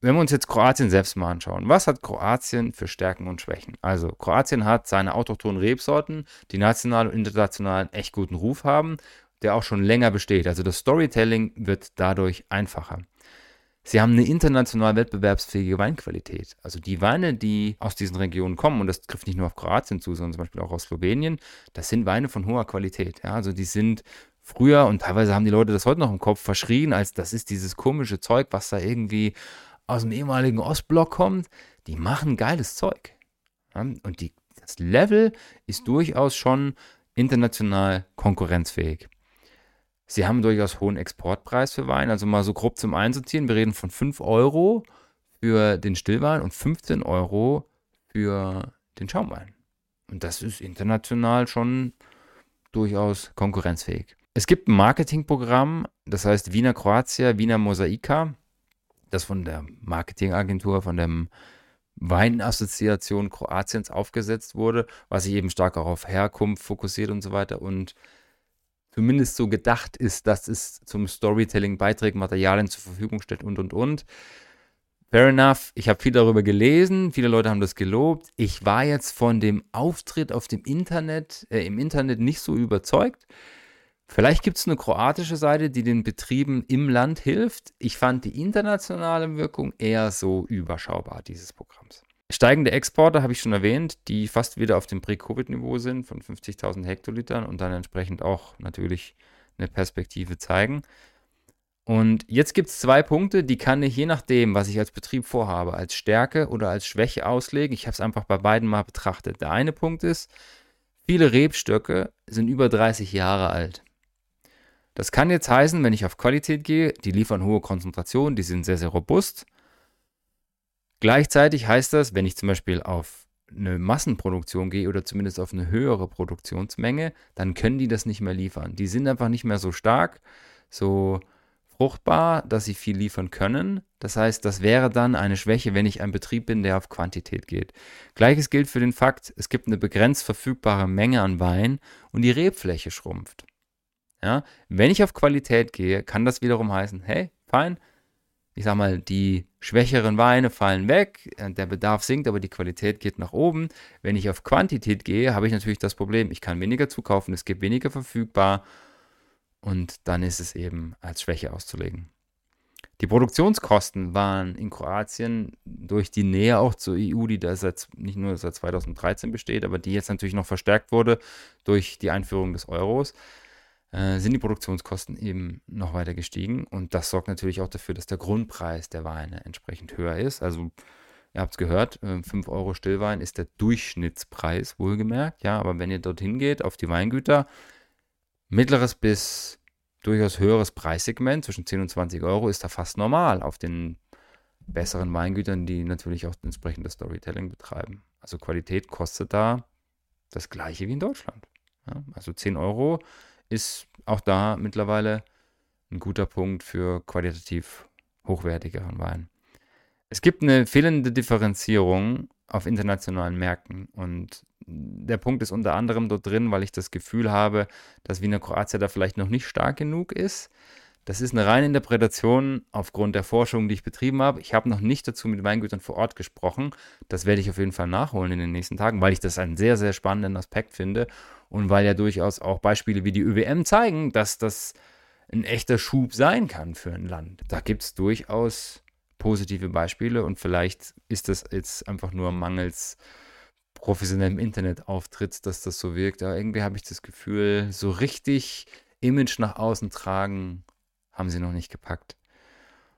wenn wir uns jetzt Kroatien selbst mal anschauen, was hat Kroatien für Stärken und Schwächen? Also, Kroatien hat seine autochthonen Rebsorten, die national und international einen echt guten Ruf haben, der auch schon länger besteht. Also, das Storytelling wird dadurch einfacher. Sie haben eine international wettbewerbsfähige Weinqualität. Also die Weine, die aus diesen Regionen kommen, und das trifft nicht nur auf Kroatien zu, sondern zum Beispiel auch aus Slowenien, das sind Weine von hoher Qualität. Ja? Also die sind früher, und teilweise haben die Leute das heute noch im Kopf verschrien, als das ist dieses komische Zeug, was da irgendwie aus dem ehemaligen Ostblock kommt, die machen geiles Zeug. und die, das Level ist durchaus schon international konkurrenzfähig. Sie haben durchaus hohen Exportpreis für Wein, also mal so grob zum Einsortieren. Wir reden von 5 Euro für den Stillwein und 15 Euro für den Schaumwein. Und das ist international schon durchaus konkurrenzfähig. Es gibt ein Marketingprogramm, das heißt Wiener Kroatia, Wiener Mosaika das von der Marketingagentur, von der Weinassoziation Kroatiens aufgesetzt wurde, was sich eben stark auch auf Herkunft fokussiert und so weiter und zumindest so gedacht ist, dass es zum Storytelling beiträgt, Materialien zur Verfügung stellt und und und. Fair enough, ich habe viel darüber gelesen, viele Leute haben das gelobt. Ich war jetzt von dem Auftritt auf dem Internet, äh, im Internet nicht so überzeugt. Vielleicht gibt es eine kroatische Seite, die den Betrieben im Land hilft. Ich fand die internationale Wirkung eher so überschaubar dieses Programms. Steigende Exporte habe ich schon erwähnt, die fast wieder auf dem Pre-Covid-Niveau sind von 50.000 Hektolitern und dann entsprechend auch natürlich eine Perspektive zeigen. Und jetzt gibt es zwei Punkte, die kann ich je nachdem, was ich als Betrieb vorhabe, als Stärke oder als Schwäche auslegen. Ich habe es einfach bei beiden mal betrachtet. Der eine Punkt ist, viele Rebstöcke sind über 30 Jahre alt. Das kann jetzt heißen, wenn ich auf Qualität gehe, die liefern hohe Konzentrationen, die sind sehr, sehr robust. Gleichzeitig heißt das, wenn ich zum Beispiel auf eine Massenproduktion gehe oder zumindest auf eine höhere Produktionsmenge, dann können die das nicht mehr liefern. Die sind einfach nicht mehr so stark, so fruchtbar, dass sie viel liefern können. Das heißt, das wäre dann eine Schwäche, wenn ich ein Betrieb bin, der auf Quantität geht. Gleiches gilt für den Fakt, es gibt eine begrenzt verfügbare Menge an Wein und die Rebfläche schrumpft. Ja? Wenn ich auf Qualität gehe, kann das wiederum heißen, hey, fein, ich sag mal, die schwächeren Weine fallen weg, äh, der Bedarf sinkt, aber die Qualität geht nach oben. Wenn ich auf Quantität gehe, habe ich natürlich das Problem, ich kann weniger zukaufen, es gibt weniger verfügbar und dann ist es eben als Schwäche auszulegen. Die Produktionskosten waren in Kroatien durch die Nähe auch zur EU, die da seit, nicht nur seit 2013 besteht, aber die jetzt natürlich noch verstärkt wurde durch die Einführung des Euros, äh, sind die Produktionskosten eben noch weiter gestiegen. Und das sorgt natürlich auch dafür, dass der Grundpreis der Weine entsprechend höher ist. Also, ihr habt es gehört, äh, 5 Euro Stillwein ist der Durchschnittspreis, wohlgemerkt. Ja, aber wenn ihr dorthin geht, auf die Weingüter, mittleres bis durchaus höheres Preissegment, zwischen 10 und 20 Euro, ist da fast normal auf den besseren Weingütern, die natürlich auch entsprechendes Storytelling betreiben. Also Qualität kostet da das gleiche wie in Deutschland. Ja, also 10 Euro ist auch da mittlerweile ein guter Punkt für qualitativ hochwertigeren Wein. Es gibt eine fehlende Differenzierung auf internationalen Märkten und der Punkt ist unter anderem dort drin, weil ich das Gefühl habe, dass Wiener Kroatien da vielleicht noch nicht stark genug ist. Das ist eine reine Interpretation aufgrund der Forschung, die ich betrieben habe. Ich habe noch nicht dazu mit Weingütern vor Ort gesprochen. Das werde ich auf jeden Fall nachholen in den nächsten Tagen, weil ich das einen sehr, sehr spannenden Aspekt finde und weil ja durchaus auch Beispiele wie die ÖWM zeigen, dass das ein echter Schub sein kann für ein Land. Da gibt es durchaus positive Beispiele und vielleicht ist das jetzt einfach nur mangels professionellem Internetauftritt, dass das so wirkt. Aber irgendwie habe ich das Gefühl, so richtig Image nach außen tragen haben sie noch nicht gepackt.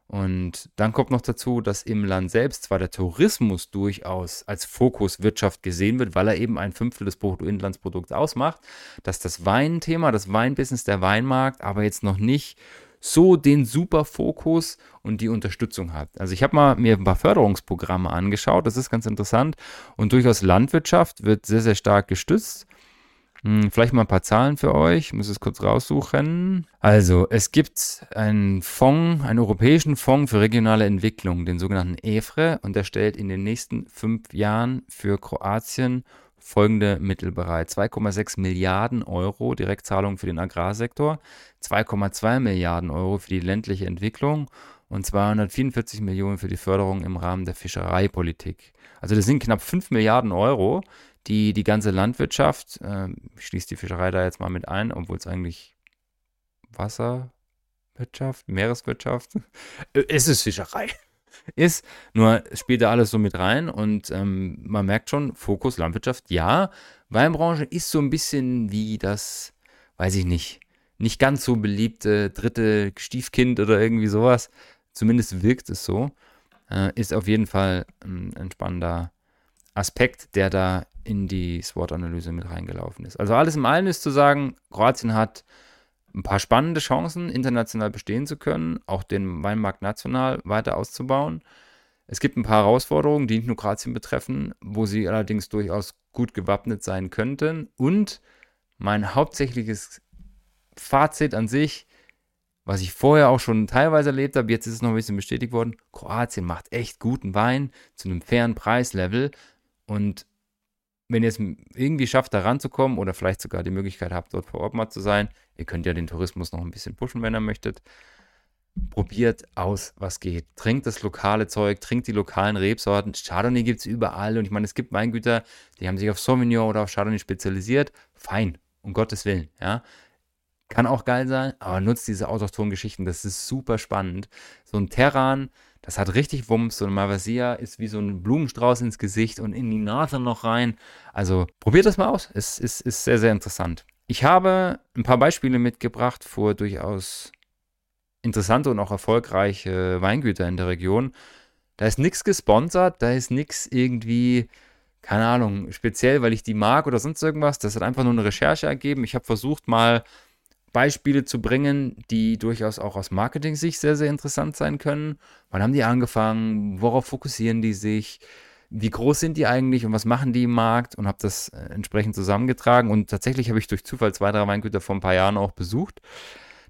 Und dann kommt noch dazu, dass im Land selbst zwar der Tourismus durchaus als Fokuswirtschaft gesehen wird, weil er eben ein Fünftel des Bruttoinlandsprodukts ausmacht, dass das Weinthema, das Weinbusiness, der Weinmarkt aber jetzt noch nicht so den super Fokus und die Unterstützung hat. Also ich habe mal mir ein paar Förderungsprogramme angeschaut, das ist ganz interessant und durchaus Landwirtschaft wird sehr, sehr stark gestützt. Hm, vielleicht mal ein paar Zahlen für euch. Ich muss es kurz raussuchen. Also, es gibt einen Fonds, einen europäischen Fonds für regionale Entwicklung, den sogenannten EFRE, und der stellt in den nächsten fünf Jahren für Kroatien folgende Mittel bereit. 2,6 Milliarden Euro Direktzahlungen für den Agrarsektor, 2,2 Milliarden Euro für die ländliche Entwicklung und 244 Millionen für die Förderung im Rahmen der Fischereipolitik. Also das sind knapp 5 Milliarden Euro, die die ganze Landwirtschaft, äh, ich schließe die Fischerei da jetzt mal mit ein, obwohl es eigentlich Wasserwirtschaft, Meereswirtschaft, äh, es ist Fischerei, ist, nur spielt da alles so mit rein und ähm, man merkt schon, Fokus Landwirtschaft, ja, Weinbranche ist so ein bisschen wie das, weiß ich nicht, nicht ganz so beliebte dritte Stiefkind oder irgendwie sowas, zumindest wirkt es so, äh, ist auf jeden Fall ähm, ein spannender Aspekt, der da in die SWOT-Analyse mit reingelaufen ist. Also alles im allen ist zu sagen, Kroatien hat ein paar spannende Chancen, international bestehen zu können, auch den Weinmarkt national weiter auszubauen. Es gibt ein paar Herausforderungen, die nicht nur Kroatien betreffen, wo sie allerdings durchaus gut gewappnet sein könnten. Und mein hauptsächliches Fazit an sich, was ich vorher auch schon teilweise erlebt habe, jetzt ist es noch ein bisschen bestätigt worden, Kroatien macht echt guten Wein zu einem fairen Preislevel und wenn ihr es irgendwie schafft, da ranzukommen oder vielleicht sogar die Möglichkeit habt, dort vor Ort mal zu sein, ihr könnt ja den Tourismus noch ein bisschen pushen, wenn ihr möchtet. Probiert aus, was geht. Trinkt das lokale Zeug, trinkt die lokalen Rebsorten. Chardonnay gibt es überall. Und ich meine, es gibt Weingüter, die haben sich auf Sauvignon oder auf Chardonnay spezialisiert. Fein, um Gottes Willen. Ja. Kann auch geil sein, aber nutzt diese autochthonen Geschichten. Das ist super spannend. So ein Terran, das hat richtig Wumms. So ein Mavasia ist wie so ein Blumenstrauß ins Gesicht und in die Nase noch rein. Also probiert das mal aus. Es ist, ist sehr, sehr interessant. Ich habe ein paar Beispiele mitgebracht für durchaus interessante und auch erfolgreiche Weingüter in der Region. Da ist nichts gesponsert, da ist nichts irgendwie, keine Ahnung, speziell, weil ich die mag oder sonst irgendwas. Das hat einfach nur eine Recherche ergeben. Ich habe versucht, mal Beispiele zu bringen, die durchaus auch aus Marketing-Sicht sehr, sehr interessant sein können. Wann haben die angefangen? Worauf fokussieren die sich? Wie groß sind die eigentlich und was machen die im Markt? Und habe das äh, entsprechend zusammengetragen. Und tatsächlich habe ich durch Zufall zwei, drei Weingüter vor ein paar Jahren auch besucht.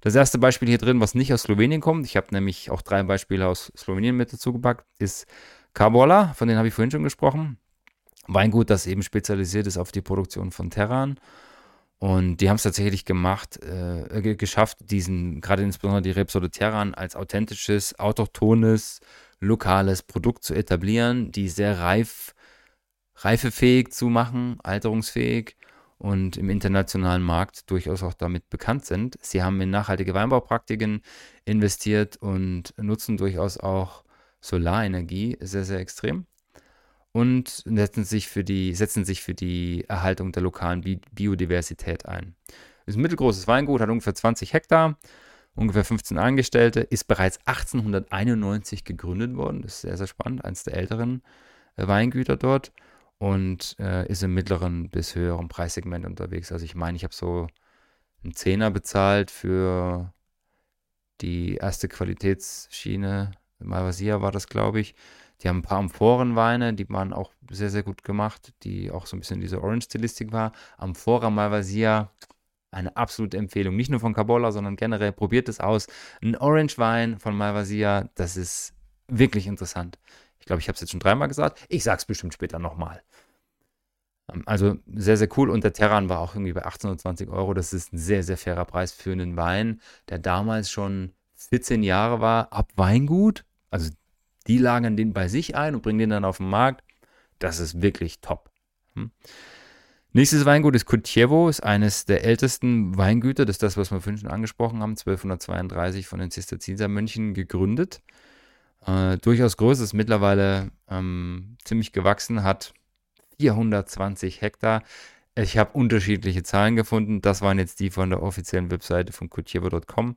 Das erste Beispiel hier drin, was nicht aus Slowenien kommt, ich habe nämlich auch drei Beispiele aus Slowenien mit dazu gepackt, ist Carbola, von denen habe ich vorhin schon gesprochen. Weingut, das eben spezialisiert ist auf die Produktion von Terran. Und die haben es tatsächlich gemacht, äh, geschafft, diesen, gerade insbesondere die Rebsorte Terran, als authentisches, autochthones, lokales Produkt zu etablieren, die sehr reif, reifefähig zu machen, alterungsfähig und im internationalen Markt durchaus auch damit bekannt sind. Sie haben in nachhaltige Weinbaupraktiken investiert und nutzen durchaus auch Solarenergie sehr, sehr extrem und setzen sich für die, setzen sich für die Erhaltung der lokalen Bi Biodiversität ein. Ist ein mittelgroßes Weingut, hat ungefähr 20 Hektar, ungefähr 15 Angestellte, ist bereits 1891 gegründet worden. Das ist sehr, sehr spannend, eines der älteren äh, Weingüter dort und äh, ist im mittleren bis höheren Preissegment unterwegs. Also ich meine, ich habe so einen Zehner bezahlt für die erste Qualitätsschiene. Malvasia war das, glaube ich. Die haben ein paar Amphorenweine, die waren auch sehr, sehr gut gemacht, die auch so ein bisschen diese Orange-Stilistik war. Amphora Malvasia, eine absolute Empfehlung. Nicht nur von Cabola, sondern generell probiert es aus. Ein Orange-Wein von Malvasia, das ist wirklich interessant. Ich glaube, ich habe es jetzt schon dreimal gesagt. Ich sage es bestimmt später nochmal. Ähm, also sehr, sehr cool. Und der Terran war auch irgendwie bei 1820 Euro. Das ist ein sehr, sehr fairer Preis für einen Wein, der damals schon 14 Jahre war, ab Weingut. Also die lagern den bei sich ein und bringen den dann auf den Markt. Das ist wirklich top. Hm. Nächstes Weingut ist Kutjewo, ist eines der ältesten Weingüter. Das ist das, was wir vorhin schon angesprochen haben, 1232 von den Zisterziensermönchen gegründet. Äh, durchaus groß, ist mittlerweile ähm, ziemlich gewachsen, hat 420 Hektar. Ich habe unterschiedliche Zahlen gefunden. Das waren jetzt die von der offiziellen Webseite von kutjewo.com.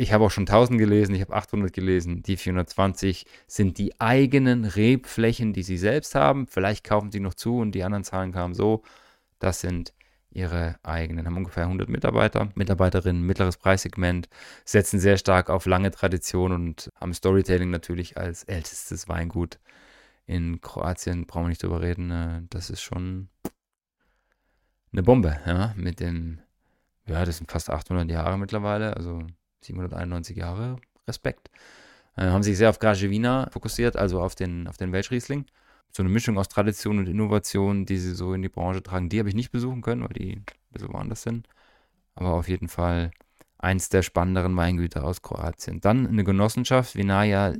Ich habe auch schon 1000 gelesen, ich habe 800 gelesen. Die 420 sind die eigenen Rebflächen, die sie selbst haben. Vielleicht kaufen sie noch zu und die anderen Zahlen kamen so. Das sind ihre eigenen, haben ungefähr 100 Mitarbeiter, Mitarbeiterinnen, mittleres Preissegment, setzen sehr stark auf lange Tradition und haben Storytelling natürlich als ältestes Weingut in Kroatien, brauchen wir nicht drüber reden. Äh, das ist schon eine Bombe, ja, mit dem, ja, das sind fast 800 Jahre mittlerweile, also 791 Jahre, Respekt. Äh, haben sich sehr auf Grajewina fokussiert, also auf den, auf den Welschriesling. So eine Mischung aus Tradition und Innovation, die sie so in die Branche tragen. Die habe ich nicht besuchen können, weil die ein bisschen woanders sind. Aber auf jeden Fall eins der spannenderen Weingüter aus Kroatien. Dann eine Genossenschaft, Vinaya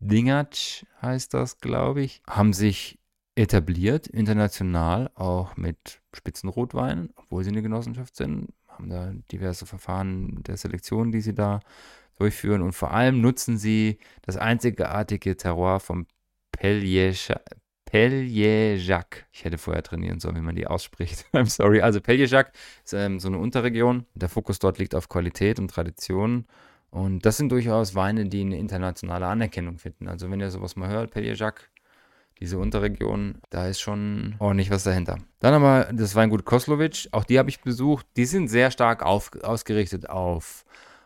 Dingac heißt das, glaube ich, haben sich etabliert, international, auch mit Spitzenrotweinen, obwohl sie eine Genossenschaft sind, haben da diverse Verfahren der Selektion, die sie da durchführen und vor allem nutzen sie das einzigartige Terroir vom Peljejac. Ich hätte vorher trainieren sollen, wie man die ausspricht. I'm sorry. Also Peljejac ist ähm, so eine Unterregion. Der Fokus dort liegt auf Qualität und Tradition. Und das sind durchaus Weine, die eine internationale Anerkennung finden. Also wenn ihr sowas mal hört, Peljejac, diese Unterregion, da ist schon ordentlich was dahinter. Dann haben wir das Weingut Koslovic, auch die habe ich besucht. Die sind sehr stark auf, ausgerichtet auf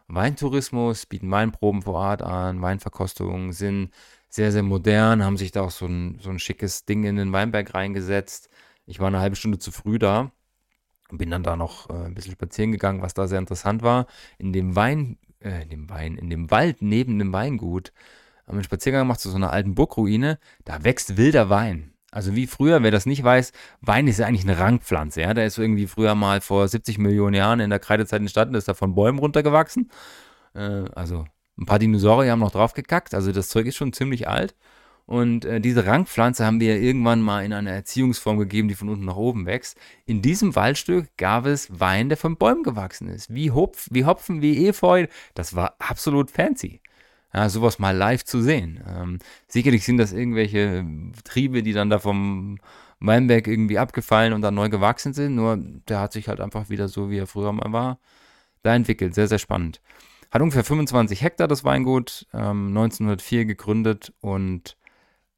Weintourismus, bieten Weinproben vor Ort an, Weinverkostungen, sind sehr, sehr modern, haben sich da auch so ein, so ein schickes Ding in den Weinberg reingesetzt. Ich war eine halbe Stunde zu früh da und bin dann da noch äh, ein bisschen spazieren gegangen, was da sehr interessant war. In dem Wein, äh, in dem Wein, in dem Wald neben dem Weingut haben einen Spaziergang gemacht zu so einer alten Burgruine, da wächst wilder Wein. Also wie früher, wer das nicht weiß, Wein ist ja eigentlich eine Rangpflanze. Ja? Da ist irgendwie früher mal vor 70 Millionen Jahren in der Kreidezeit entstanden, ist da von Bäumen runtergewachsen. Äh, also ein paar Dinosaurier haben noch drauf gekackt, also das Zeug ist schon ziemlich alt. Und äh, diese Rangpflanze haben wir irgendwann mal in eine Erziehungsform gegeben, die von unten nach oben wächst. In diesem Waldstück gab es Wein, der von Bäumen gewachsen ist. Wie, Hopf, wie Hopfen, wie Efeu. Das war absolut fancy ja, sowas mal live zu sehen. Ähm, sicherlich sind das irgendwelche Triebe, die dann da vom Weinberg irgendwie abgefallen und dann neu gewachsen sind, nur der hat sich halt einfach wieder so, wie er früher mal war, da entwickelt. Sehr, sehr spannend. Hat ungefähr 25 Hektar das Weingut, ähm, 1904 gegründet und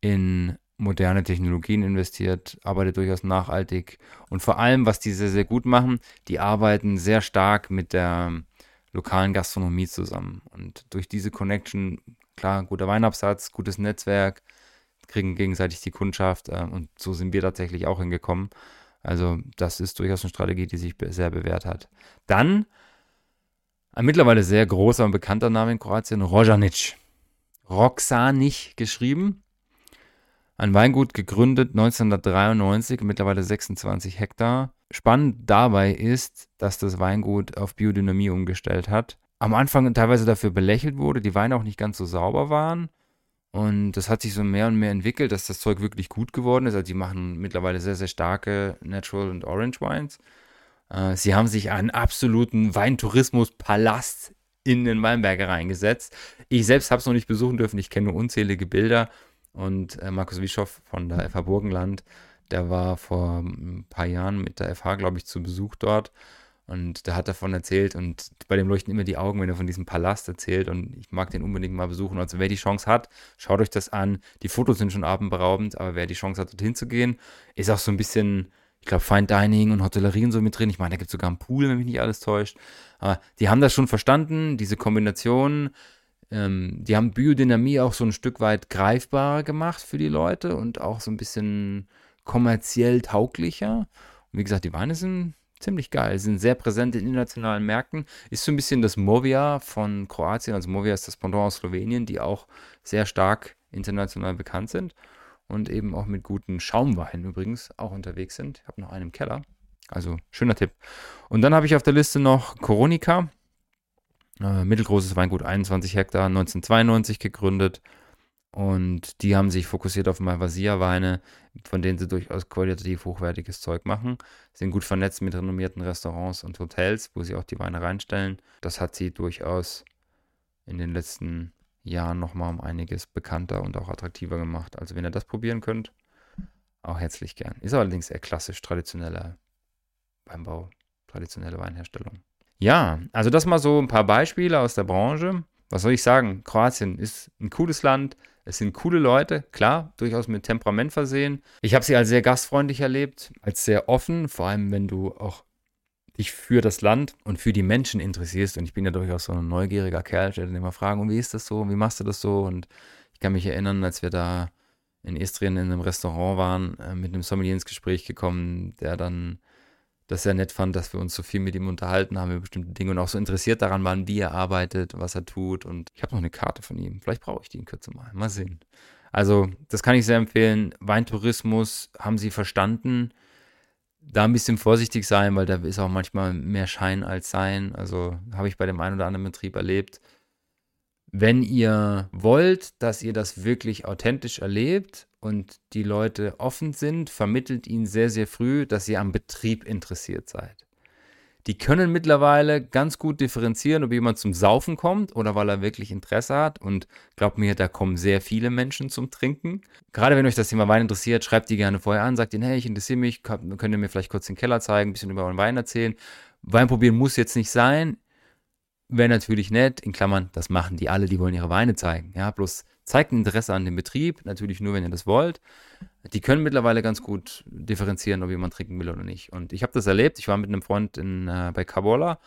in moderne Technologien investiert, arbeitet durchaus nachhaltig und vor allem, was die sehr, sehr gut machen, die arbeiten sehr stark mit der lokalen Gastronomie zusammen. Und durch diese Connection, klar, guter Weinabsatz, gutes Netzwerk, kriegen gegenseitig die Kundschaft äh, und so sind wir tatsächlich auch hingekommen. Also das ist durchaus eine Strategie, die sich sehr bewährt hat. Dann ein mittlerweile sehr großer und bekannter Name in Kroatien, Rojanic. Roxanich geschrieben. Ein Weingut gegründet 1993, mittlerweile 26 Hektar. Spannend dabei ist, dass das Weingut auf Biodynamie umgestellt hat. Am Anfang teilweise dafür belächelt wurde, die Weine auch nicht ganz so sauber waren. Und das hat sich so mehr und mehr entwickelt, dass das Zeug wirklich gut geworden ist. Also die machen mittlerweile sehr, sehr starke Natural und Orange Wines. Äh, sie haben sich einen absoluten Weintourismus-Palast in den Weinberger reingesetzt. Ich selbst habe es noch nicht besuchen dürfen. Ich kenne nur unzählige Bilder. Und äh, Markus Wischoff von der FH Burgenland, der war vor ein paar Jahren mit der FH, glaube ich, zu Besuch dort. Und der hat davon erzählt und bei dem leuchten immer die Augen, wenn er von diesem Palast erzählt. Und ich mag den unbedingt mal besuchen. Also wer die Chance hat, schaut euch das an. Die Fotos sind schon abendberaubend, aber wer die Chance hat, dorthin zu gehen, ist auch so ein bisschen, ich glaube, Fine Dining und Hotellerie und so mit drin. Ich meine, da gibt es sogar einen Pool, wenn mich nicht alles täuscht. Aber die haben das schon verstanden, diese Kombination. Ähm, die haben Biodynamie auch so ein Stück weit greifbarer gemacht für die Leute und auch so ein bisschen kommerziell tauglicher. Und wie gesagt, die Weine sind ziemlich geil, sind sehr präsent in internationalen Märkten. Ist so ein bisschen das Movia von Kroatien. Also Movia ist das Pendant aus Slowenien, die auch sehr stark international bekannt sind und eben auch mit guten Schaumweinen übrigens auch unterwegs sind. Ich habe noch einen im Keller. Also schöner Tipp. Und dann habe ich auf der Liste noch Coronica. Äh, mittelgroßes Weingut, 21 Hektar, 1992 gegründet. Und die haben sich fokussiert auf Malvasia-Weine, von denen sie durchaus qualitativ hochwertiges Zeug machen. Sind gut vernetzt mit renommierten Restaurants und Hotels, wo sie auch die Weine reinstellen. Das hat sie durchaus in den letzten Jahren nochmal um einiges bekannter und auch attraktiver gemacht. Also wenn ihr das probieren könnt, auch herzlich gern. Ist allerdings eher klassisch traditioneller Weinbau, traditionelle Weinherstellung. Ja, also das mal so ein paar Beispiele aus der Branche. Was soll ich sagen? Kroatien ist ein cooles Land. Es sind coole Leute, klar, durchaus mit Temperament versehen. Ich habe sie als sehr gastfreundlich erlebt, als sehr offen, vor allem wenn du auch dich für das Land und für die Menschen interessierst. Und ich bin ja durchaus so ein neugieriger Kerl, stelle immer Fragen, und wie ist das so, wie machst du das so? Und ich kann mich erinnern, als wir da in Istrien in einem Restaurant waren, äh, mit einem Sommelier ins Gespräch gekommen, der dann das sehr nett fand, dass wir uns so viel mit ihm unterhalten haben über bestimmte Dinge und auch so interessiert daran waren, wie er arbeitet, was er tut. Und ich habe noch eine Karte von ihm. Vielleicht brauche ich die in Kürze mal. Mal sehen. Also, das kann ich sehr empfehlen. Weintourismus haben sie verstanden. Da ein bisschen vorsichtig sein, weil da ist auch manchmal mehr Schein als Sein. Also habe ich bei dem einen oder anderen Betrieb erlebt. Wenn ihr wollt, dass ihr das wirklich authentisch erlebt und die Leute offen sind, vermittelt ihnen sehr, sehr früh, dass ihr am Betrieb interessiert seid. Die können mittlerweile ganz gut differenzieren, ob jemand zum Saufen kommt oder weil er wirklich Interesse hat. Und glaubt mir, da kommen sehr viele Menschen zum Trinken. Gerade wenn euch das Thema Wein interessiert, schreibt die gerne vorher an, sagt ihnen, hey, ich interessiere mich, könnt ihr mir vielleicht kurz den Keller zeigen, ein bisschen über euren Wein erzählen. Wein probieren muss jetzt nicht sein. Wäre natürlich nett, in Klammern, das machen die alle, die wollen ihre Weine zeigen. Ja, bloß zeigt ein Interesse an dem Betrieb, natürlich nur, wenn ihr das wollt. Die können mittlerweile ganz gut differenzieren, ob jemand trinken will oder nicht. Und ich habe das erlebt. Ich war mit einem Freund in, äh, bei Kabola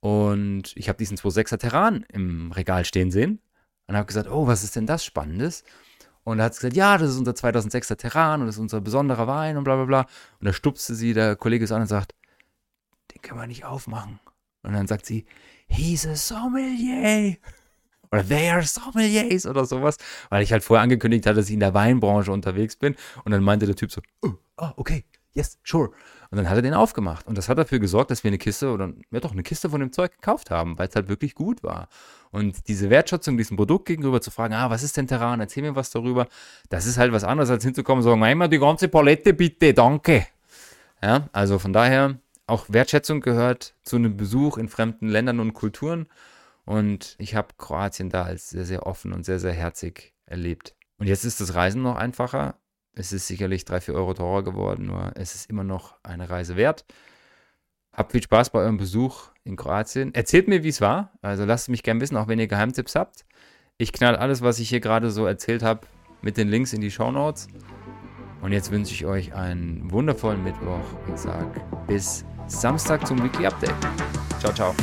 und ich habe diesen 2.6er Terran im Regal stehen sehen und habe gesagt, oh, was ist denn das Spannendes? Und er hat gesagt, ja, das ist unser 2006er Terran und das ist unser besonderer Wein und bla bla bla. Und da stupste sie, der Kollege ist an und sagt, den können wir nicht aufmachen. Und dann sagt sie, he's a sommelier. Oder they are sommeliers oder sowas. Weil ich halt vorher angekündigt hatte, dass ich in der Weinbranche unterwegs bin. Und dann meinte der Typ so, oh, oh okay, yes, sure. Und dann hat er den aufgemacht. Und das hat dafür gesorgt, dass wir eine Kiste oder ja doch eine Kiste von dem Zeug gekauft haben, weil es halt wirklich gut war. Und diese Wertschätzung diesem Produkt gegenüber zu fragen, ah, was ist denn Terran? Erzähl mir was darüber. Das ist halt was anderes, als hinzukommen und sagen, einmal die ganze Palette bitte, danke. Ja, also von daher, auch Wertschätzung gehört zu einem Besuch in fremden Ländern und Kulturen. Und ich habe Kroatien da als sehr, sehr offen und sehr, sehr herzig erlebt. Und jetzt ist das Reisen noch einfacher. Es ist sicherlich drei, vier Euro teurer geworden, nur es ist immer noch eine Reise wert. Habt viel Spaß bei eurem Besuch in Kroatien. Erzählt mir, wie es war. Also lasst mich gerne wissen, auch wenn ihr Geheimtipps habt. Ich knall alles, was ich hier gerade so erzählt habe, mit den Links in die Show Notes. Und jetzt wünsche ich euch einen wundervollen Mittwoch und sage bis Samstag zum Weekly Update. Ciao, ciao.